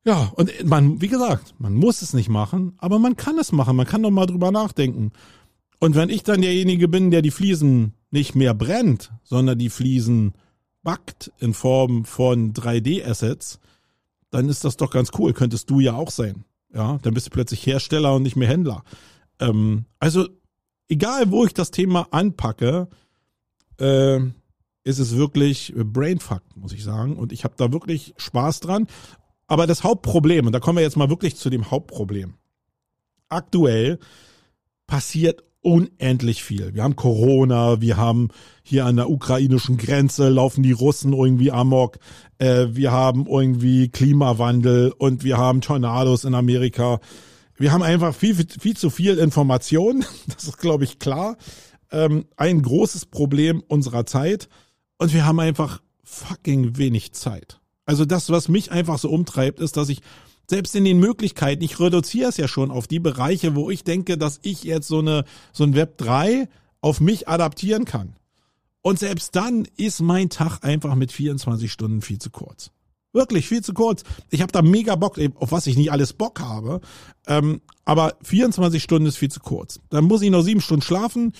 Ja, und man, wie gesagt, man muss es nicht machen, aber man kann es machen. Man kann doch mal drüber nachdenken. Und wenn ich dann derjenige bin, der die Fliesen nicht mehr brennt, sondern die Fliesen backt in Form von 3D-Assets, dann ist das doch ganz cool. Könntest du ja auch sein. Ja, dann bist du plötzlich Hersteller und nicht mehr Händler. Ähm, also egal wo ich das Thema anpacke, äh, ist es wirklich Brainfuck, muss ich sagen. Und ich habe da wirklich Spaß dran. Aber das Hauptproblem, und da kommen wir jetzt mal wirklich zu dem Hauptproblem. Aktuell passiert unendlich viel. Wir haben Corona, wir haben hier an der ukrainischen Grenze laufen die Russen irgendwie amok, äh, wir haben irgendwie Klimawandel und wir haben Tornados in Amerika. Wir haben einfach viel, viel, zu viel Information. Das ist, glaube ich, klar. Ähm, ein großes Problem unserer Zeit. Und wir haben einfach fucking wenig Zeit. Also das, was mich einfach so umtreibt, ist, dass ich selbst in den Möglichkeiten, ich reduziere es ja schon auf die Bereiche, wo ich denke, dass ich jetzt so eine, so ein Web 3 auf mich adaptieren kann. Und selbst dann ist mein Tag einfach mit 24 Stunden viel zu kurz. Wirklich viel zu kurz. Ich habe da mega Bock, auf was ich nicht alles Bock habe. Ähm, aber 24 Stunden ist viel zu kurz. Dann muss ich noch sieben Stunden schlafen.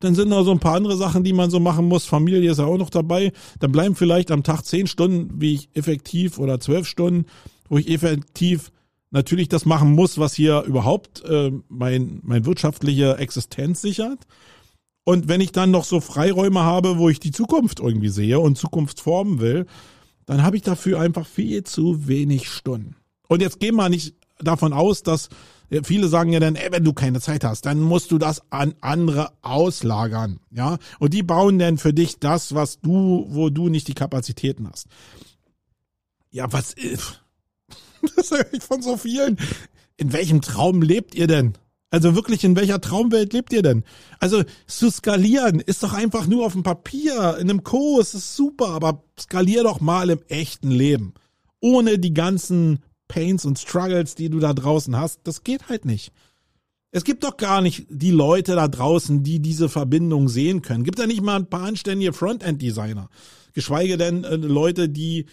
Dann sind noch so ein paar andere Sachen, die man so machen muss. Familie ist ja auch noch dabei. Dann bleiben vielleicht am Tag zehn Stunden, wie ich effektiv oder zwölf Stunden, wo ich effektiv natürlich das machen muss, was hier überhaupt äh, mein, mein wirtschaftliche Existenz sichert. Und wenn ich dann noch so Freiräume habe, wo ich die Zukunft irgendwie sehe und Zukunft formen will, dann habe ich dafür einfach viel zu wenig Stunden. Und jetzt geh mal nicht davon aus, dass viele sagen ja dann, ey, wenn du keine Zeit hast, dann musst du das an andere auslagern, ja? Und die bauen dann für dich das, was du, wo du nicht die Kapazitäten hast. Ja, was ist? Das höre ich von so vielen. In welchem Traum lebt ihr denn? Also wirklich, in welcher Traumwelt lebt ihr denn? Also zu skalieren ist doch einfach nur auf dem Papier, in einem Kurs, ist super, aber skalier doch mal im echten Leben. Ohne die ganzen Pains und Struggles, die du da draußen hast, das geht halt nicht. Es gibt doch gar nicht die Leute da draußen, die diese Verbindung sehen können. Gibt da nicht mal ein paar anständige Frontend-Designer? Geschweige denn äh, Leute, die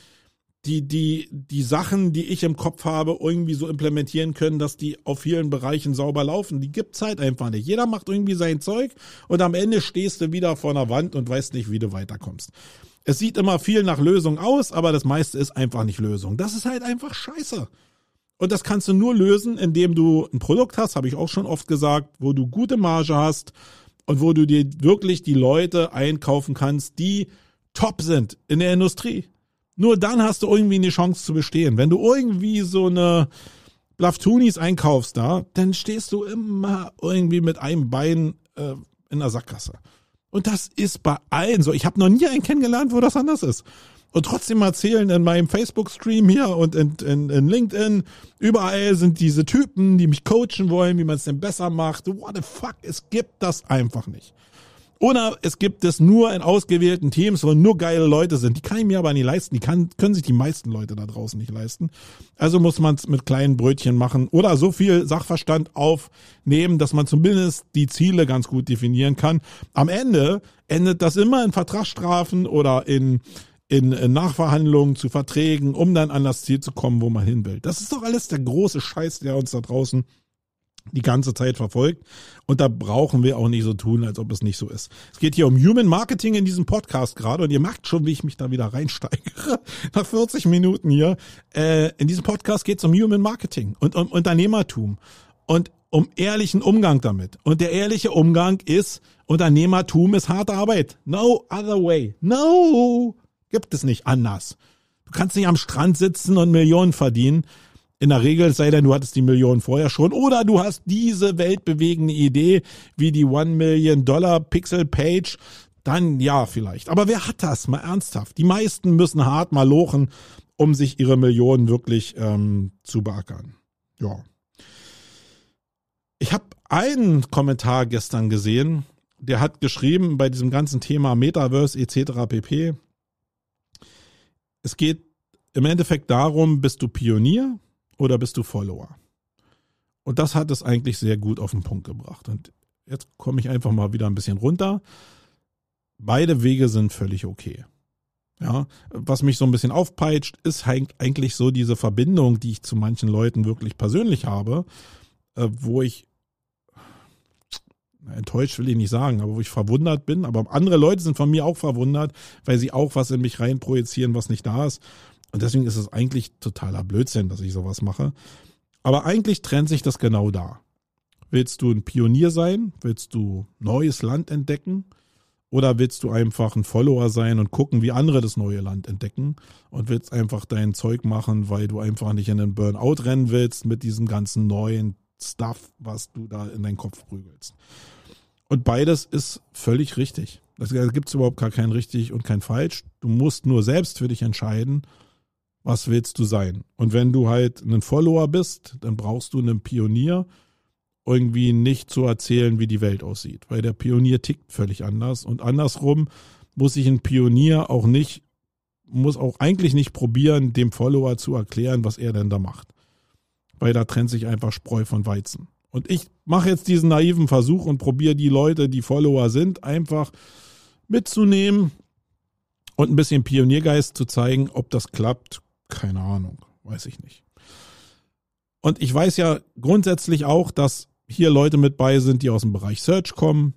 die, die, die Sachen, die ich im Kopf habe, irgendwie so implementieren können, dass die auf vielen Bereichen sauber laufen. Die gibt's halt einfach nicht. Jeder macht irgendwie sein Zeug und am Ende stehst du wieder vor einer Wand und weißt nicht, wie du weiterkommst. Es sieht immer viel nach Lösung aus, aber das meiste ist einfach nicht Lösung. Das ist halt einfach scheiße. Und das kannst du nur lösen, indem du ein Produkt hast, habe ich auch schon oft gesagt, wo du gute Marge hast und wo du dir wirklich die Leute einkaufen kannst, die top sind in der Industrie. Nur dann hast du irgendwie eine Chance zu bestehen. Wenn du irgendwie so eine Blaftunis einkaufst da, dann stehst du immer irgendwie mit einem Bein äh, in der Sackgasse. Und das ist bei allen so. Ich habe noch nie einen kennengelernt, wo das anders ist. Und trotzdem erzählen in meinem Facebook-Stream hier und in, in, in LinkedIn, überall sind diese Typen, die mich coachen wollen, wie man es denn besser macht. What the fuck? Es gibt das einfach nicht. Oder es gibt es nur in ausgewählten Teams, wo nur geile Leute sind. Die kann ich mir aber nicht leisten. Die kann, können sich die meisten Leute da draußen nicht leisten. Also muss man es mit kleinen Brötchen machen oder so viel Sachverstand aufnehmen, dass man zumindest die Ziele ganz gut definieren kann. Am Ende endet das immer in Vertragsstrafen oder in, in, in Nachverhandlungen zu Verträgen, um dann an das Ziel zu kommen, wo man hin will. Das ist doch alles der große Scheiß, der uns da draußen die ganze Zeit verfolgt. Und da brauchen wir auch nicht so tun, als ob es nicht so ist. Es geht hier um Human Marketing in diesem Podcast gerade und ihr merkt schon, wie ich mich da wieder reinsteigere. Nach 40 Minuten hier. Äh, in diesem Podcast geht es um Human Marketing und um Unternehmertum und um ehrlichen Umgang damit. Und der ehrliche Umgang ist, Unternehmertum ist harte Arbeit. No other way. No. Gibt es nicht anders. Du kannst nicht am Strand sitzen und Millionen verdienen in der Regel, sei denn, du hattest die Millionen vorher schon oder du hast diese weltbewegende Idee wie die One Million Dollar Pixel Page, dann ja vielleicht. Aber wer hat das mal ernsthaft? Die meisten müssen hart mal lochen, um sich ihre Millionen wirklich ähm, zu beackern. Ja. Ich habe einen Kommentar gestern gesehen, der hat geschrieben bei diesem ganzen Thema Metaverse etc. pp. Es geht im Endeffekt darum, bist du Pionier oder bist du Follower? Und das hat es eigentlich sehr gut auf den Punkt gebracht. Und jetzt komme ich einfach mal wieder ein bisschen runter. Beide Wege sind völlig okay. Ja, was mich so ein bisschen aufpeitscht, ist eigentlich so diese Verbindung, die ich zu manchen Leuten wirklich persönlich habe, äh, wo ich enttäuscht will ich nicht sagen, aber wo ich verwundert bin, aber andere Leute sind von mir auch verwundert, weil sie auch was in mich reinprojizieren, was nicht da ist. Und deswegen ist es eigentlich totaler Blödsinn, dass ich sowas mache. Aber eigentlich trennt sich das genau da. Willst du ein Pionier sein? Willst du neues Land entdecken? Oder willst du einfach ein Follower sein und gucken, wie andere das neue Land entdecken? Und willst einfach dein Zeug machen, weil du einfach nicht in den Burnout rennen willst mit diesem ganzen neuen Stuff, was du da in deinen Kopf prügelst. Und beides ist völlig richtig. Da gibt es überhaupt gar kein richtig und kein falsch. Du musst nur selbst für dich entscheiden, was willst du sein? Und wenn du halt ein Follower bist, dann brauchst du einen Pionier, irgendwie nicht zu erzählen, wie die Welt aussieht, weil der Pionier tickt völlig anders und andersrum muss ich ein Pionier auch nicht, muss auch eigentlich nicht probieren, dem Follower zu erklären, was er denn da macht. Weil da trennt sich einfach Spreu von Weizen. Und ich mache jetzt diesen naiven Versuch und probiere die Leute, die Follower sind, einfach mitzunehmen und ein bisschen Pioniergeist zu zeigen, ob das klappt, keine Ahnung, weiß ich nicht. Und ich weiß ja grundsätzlich auch, dass hier Leute mit bei sind, die aus dem Bereich Search kommen.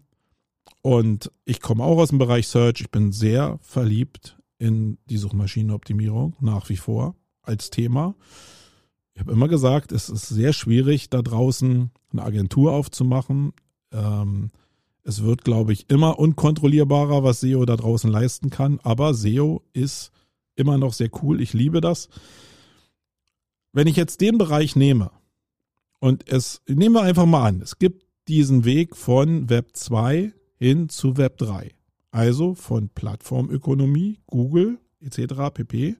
Und ich komme auch aus dem Bereich Search. Ich bin sehr verliebt in die Suchmaschinenoptimierung nach wie vor als Thema. Ich habe immer gesagt, es ist sehr schwierig, da draußen eine Agentur aufzumachen. Ähm, es wird, glaube ich, immer unkontrollierbarer, was SEO da draußen leisten kann. Aber SEO ist immer noch sehr cool. Ich liebe das. Wenn ich jetzt den Bereich nehme und es, nehmen wir einfach mal an, es gibt diesen Weg von Web 2 hin zu Web 3. Also von Plattformökonomie, Google etc. pp.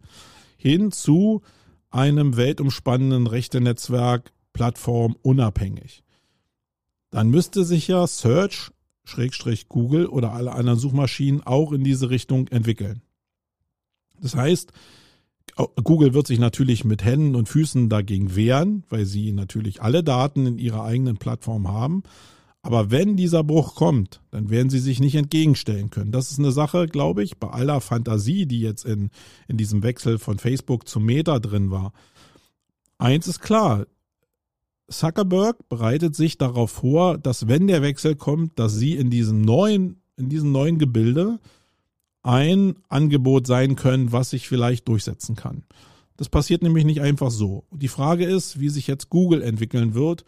hin zu einem weltumspannenden Rechte-Netzwerk, Plattform unabhängig. Dann müsste sich ja Search, Schrägstrich Google oder alle anderen Suchmaschinen auch in diese Richtung entwickeln. Das heißt, Google wird sich natürlich mit Händen und Füßen dagegen wehren, weil sie natürlich alle Daten in ihrer eigenen Plattform haben. Aber wenn dieser Bruch kommt, dann werden sie sich nicht entgegenstellen können. Das ist eine Sache, glaube ich, bei aller Fantasie, die jetzt in, in diesem Wechsel von Facebook zu Meta drin war. Eins ist klar, Zuckerberg bereitet sich darauf vor, dass wenn der Wechsel kommt, dass sie in diesem neuen, in diesem neuen Gebilde ein Angebot sein können, was sich vielleicht durchsetzen kann. Das passiert nämlich nicht einfach so. Die Frage ist, wie sich jetzt Google entwickeln wird,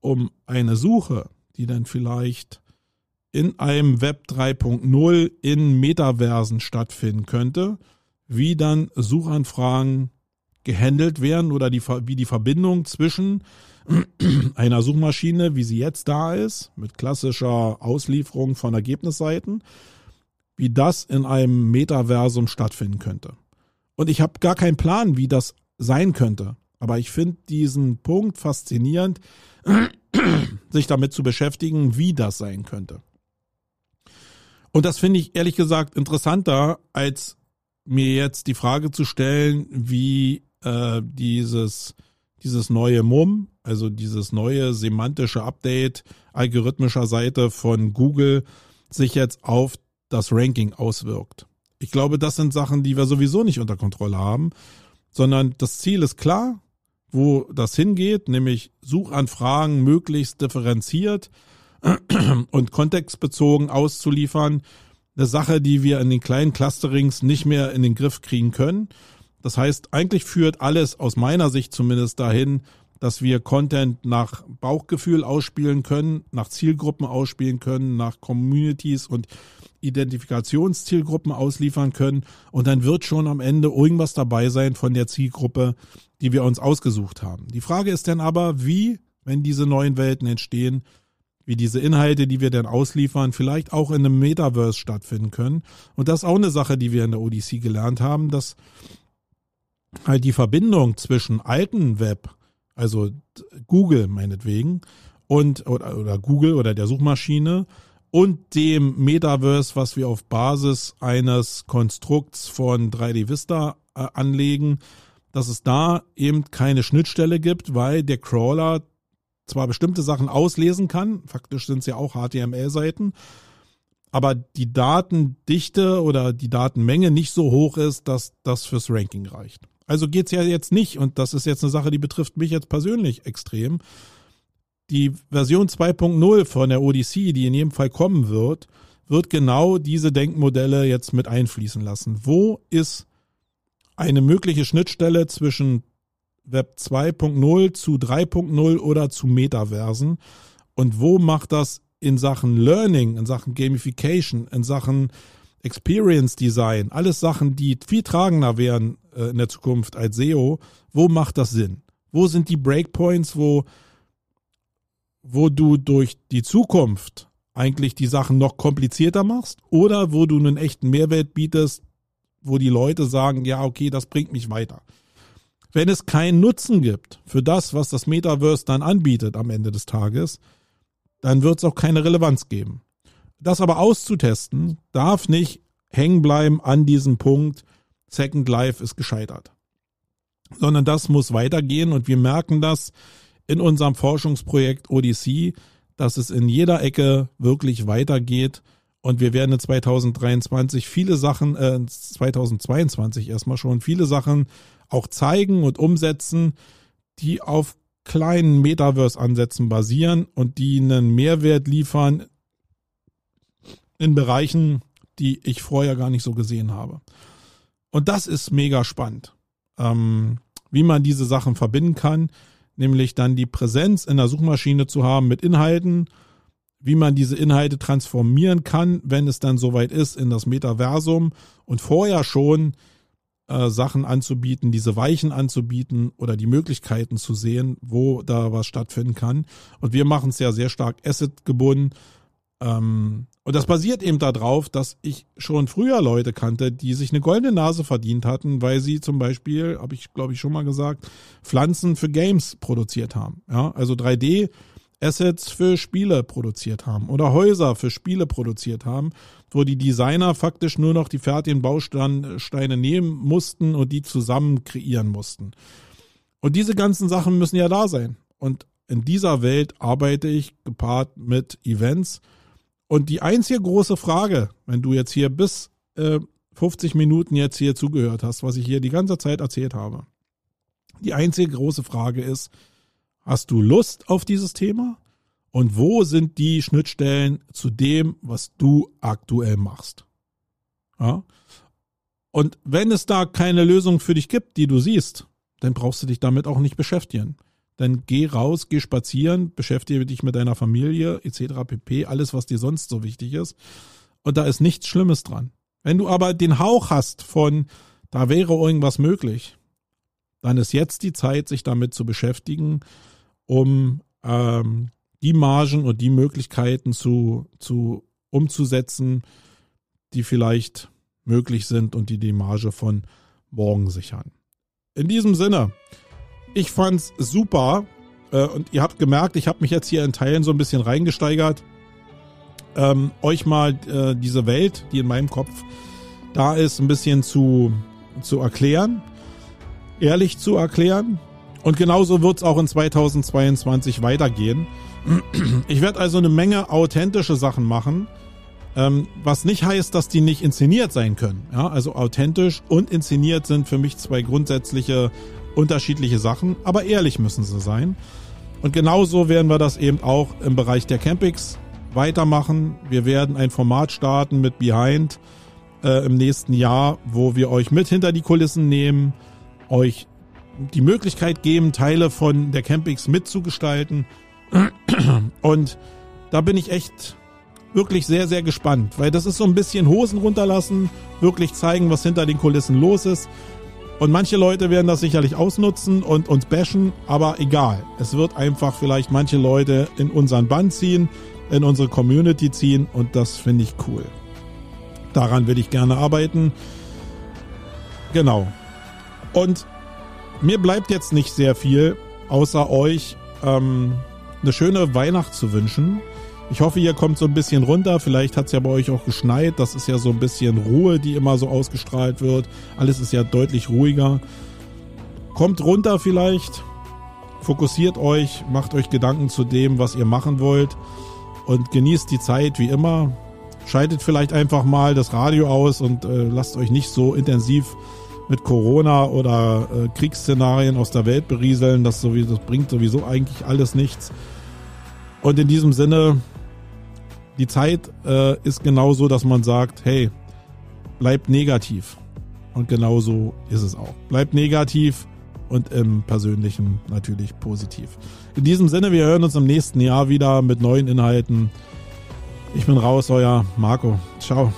um eine Suche, die dann vielleicht in einem Web 3.0 in Metaversen stattfinden könnte, wie dann Suchanfragen gehandelt werden oder die, wie die Verbindung zwischen einer Suchmaschine, wie sie jetzt da ist, mit klassischer Auslieferung von Ergebnisseiten, wie das in einem Metaversum stattfinden könnte. Und ich habe gar keinen Plan, wie das sein könnte. Aber ich finde diesen Punkt faszinierend, sich damit zu beschäftigen, wie das sein könnte. Und das finde ich ehrlich gesagt interessanter, als mir jetzt die Frage zu stellen, wie äh, dieses, dieses neue MUM, also dieses neue semantische Update algorithmischer Seite von Google sich jetzt auf das Ranking auswirkt. Ich glaube, das sind Sachen, die wir sowieso nicht unter Kontrolle haben, sondern das Ziel ist klar, wo das hingeht, nämlich Suchanfragen möglichst differenziert und kontextbezogen auszuliefern. Eine Sache, die wir in den kleinen Clusterings nicht mehr in den Griff kriegen können. Das heißt, eigentlich führt alles aus meiner Sicht zumindest dahin, dass wir Content nach Bauchgefühl ausspielen können, nach Zielgruppen ausspielen können, nach Communities und Identifikationszielgruppen ausliefern können. Und dann wird schon am Ende irgendwas dabei sein von der Zielgruppe, die wir uns ausgesucht haben. Die Frage ist dann aber, wie, wenn diese neuen Welten entstehen, wie diese Inhalte, die wir dann ausliefern, vielleicht auch in einem Metaverse stattfinden können. Und das ist auch eine Sache, die wir in der ODC gelernt haben, dass halt die Verbindung zwischen alten Web, also Google meinetwegen, und oder, oder Google oder der Suchmaschine und dem Metaverse, was wir auf Basis eines Konstrukts von 3D Vista äh, anlegen, dass es da eben keine Schnittstelle gibt, weil der Crawler zwar bestimmte Sachen auslesen kann, faktisch sind es ja auch HTML-Seiten, aber die Datendichte oder die Datenmenge nicht so hoch ist, dass das fürs Ranking reicht. Also geht's ja jetzt nicht, und das ist jetzt eine Sache, die betrifft mich jetzt persönlich extrem. Die Version 2.0 von der Odyssey, die in jedem Fall kommen wird, wird genau diese Denkmodelle jetzt mit einfließen lassen. Wo ist eine mögliche Schnittstelle zwischen Web 2.0 zu 3.0 oder zu Metaversen? Und wo macht das in Sachen Learning, in Sachen Gamification, in Sachen Experience Design, alles Sachen, die viel tragender wären äh, in der Zukunft als SEO, wo macht das Sinn? Wo sind die Breakpoints, wo, wo du durch die Zukunft eigentlich die Sachen noch komplizierter machst oder wo du einen echten Mehrwert bietest, wo die Leute sagen, ja, okay, das bringt mich weiter. Wenn es keinen Nutzen gibt für das, was das Metaverse dann anbietet am Ende des Tages, dann wird es auch keine Relevanz geben. Das aber auszutesten, darf nicht hängen bleiben an diesem Punkt, Second Life ist gescheitert. Sondern das muss weitergehen und wir merken das in unserem Forschungsprojekt Odyssey, dass es in jeder Ecke wirklich weitergeht und wir werden in 2023 viele Sachen, äh, 2022 erstmal schon viele Sachen auch zeigen und umsetzen, die auf kleinen Metaverse-Ansätzen basieren und die einen Mehrwert liefern in Bereichen, die ich vorher gar nicht so gesehen habe. Und das ist mega spannend, ähm, wie man diese Sachen verbinden kann, nämlich dann die Präsenz in der Suchmaschine zu haben mit Inhalten, wie man diese Inhalte transformieren kann, wenn es dann soweit ist in das Metaversum und vorher schon äh, Sachen anzubieten, diese Weichen anzubieten oder die Möglichkeiten zu sehen, wo da was stattfinden kann. Und wir machen es ja sehr stark Asset gebunden. Ähm, und das basiert eben darauf, dass ich schon früher Leute kannte, die sich eine goldene Nase verdient hatten, weil sie zum Beispiel, habe ich glaube ich schon mal gesagt, Pflanzen für Games produziert haben. Ja, also 3D Assets für Spiele produziert haben oder Häuser für Spiele produziert haben, wo die Designer faktisch nur noch die fertigen Bausteine nehmen mussten und die zusammen kreieren mussten. Und diese ganzen Sachen müssen ja da sein. Und in dieser Welt arbeite ich gepaart mit Events. Und die einzige große Frage, wenn du jetzt hier bis äh, 50 Minuten jetzt hier zugehört hast, was ich hier die ganze Zeit erzählt habe, die einzige große Frage ist, Hast du Lust auf dieses Thema? Und wo sind die Schnittstellen zu dem, was du aktuell machst? Ja? Und wenn es da keine Lösung für dich gibt, die du siehst, dann brauchst du dich damit auch nicht beschäftigen. Dann geh raus, geh spazieren, beschäftige dich mit deiner Familie etc. pp. Alles, was dir sonst so wichtig ist. Und da ist nichts Schlimmes dran. Wenn du aber den Hauch hast von, da wäre irgendwas möglich, dann ist jetzt die Zeit, sich damit zu beschäftigen um ähm, die Margen und die Möglichkeiten zu, zu umzusetzen, die vielleicht möglich sind und die die Marge von morgen sichern. In diesem Sinne, ich fand's super äh, und ihr habt gemerkt, ich habe mich jetzt hier in Teilen so ein bisschen reingesteigert, ähm, euch mal äh, diese Welt, die in meinem Kopf da ist, ein bisschen zu, zu erklären, ehrlich zu erklären, und genauso wird es auch in 2022 weitergehen. Ich werde also eine Menge authentische Sachen machen, ähm, was nicht heißt, dass die nicht inszeniert sein können. Ja, also authentisch und inszeniert sind für mich zwei grundsätzliche unterschiedliche Sachen, aber ehrlich müssen sie sein. Und genauso werden wir das eben auch im Bereich der Campings weitermachen. Wir werden ein Format starten mit Behind äh, im nächsten Jahr, wo wir euch mit hinter die Kulissen nehmen, euch die Möglichkeit geben, Teile von der Campings mitzugestalten. Und da bin ich echt wirklich sehr, sehr gespannt, weil das ist so ein bisschen Hosen runterlassen, wirklich zeigen, was hinter den Kulissen los ist. Und manche Leute werden das sicherlich ausnutzen und uns bashen, aber egal. Es wird einfach vielleicht manche Leute in unseren Band ziehen, in unsere Community ziehen und das finde ich cool. Daran will ich gerne arbeiten. Genau. Und mir bleibt jetzt nicht sehr viel, außer euch ähm, eine schöne Weihnacht zu wünschen. Ich hoffe, ihr kommt so ein bisschen runter. Vielleicht hat es ja bei euch auch geschneit. Das ist ja so ein bisschen Ruhe, die immer so ausgestrahlt wird. Alles ist ja deutlich ruhiger. Kommt runter vielleicht. Fokussiert euch, macht euch Gedanken zu dem, was ihr machen wollt. Und genießt die Zeit wie immer. Schaltet vielleicht einfach mal das Radio aus und äh, lasst euch nicht so intensiv mit Corona oder äh, Kriegsszenarien aus der Welt berieseln. Das, sowieso, das bringt sowieso eigentlich alles nichts. Und in diesem Sinne, die Zeit äh, ist genauso, dass man sagt, hey, bleibt negativ. Und genauso ist es auch. Bleibt negativ und im Persönlichen natürlich positiv. In diesem Sinne, wir hören uns im nächsten Jahr wieder mit neuen Inhalten. Ich bin raus, euer Marco. Ciao.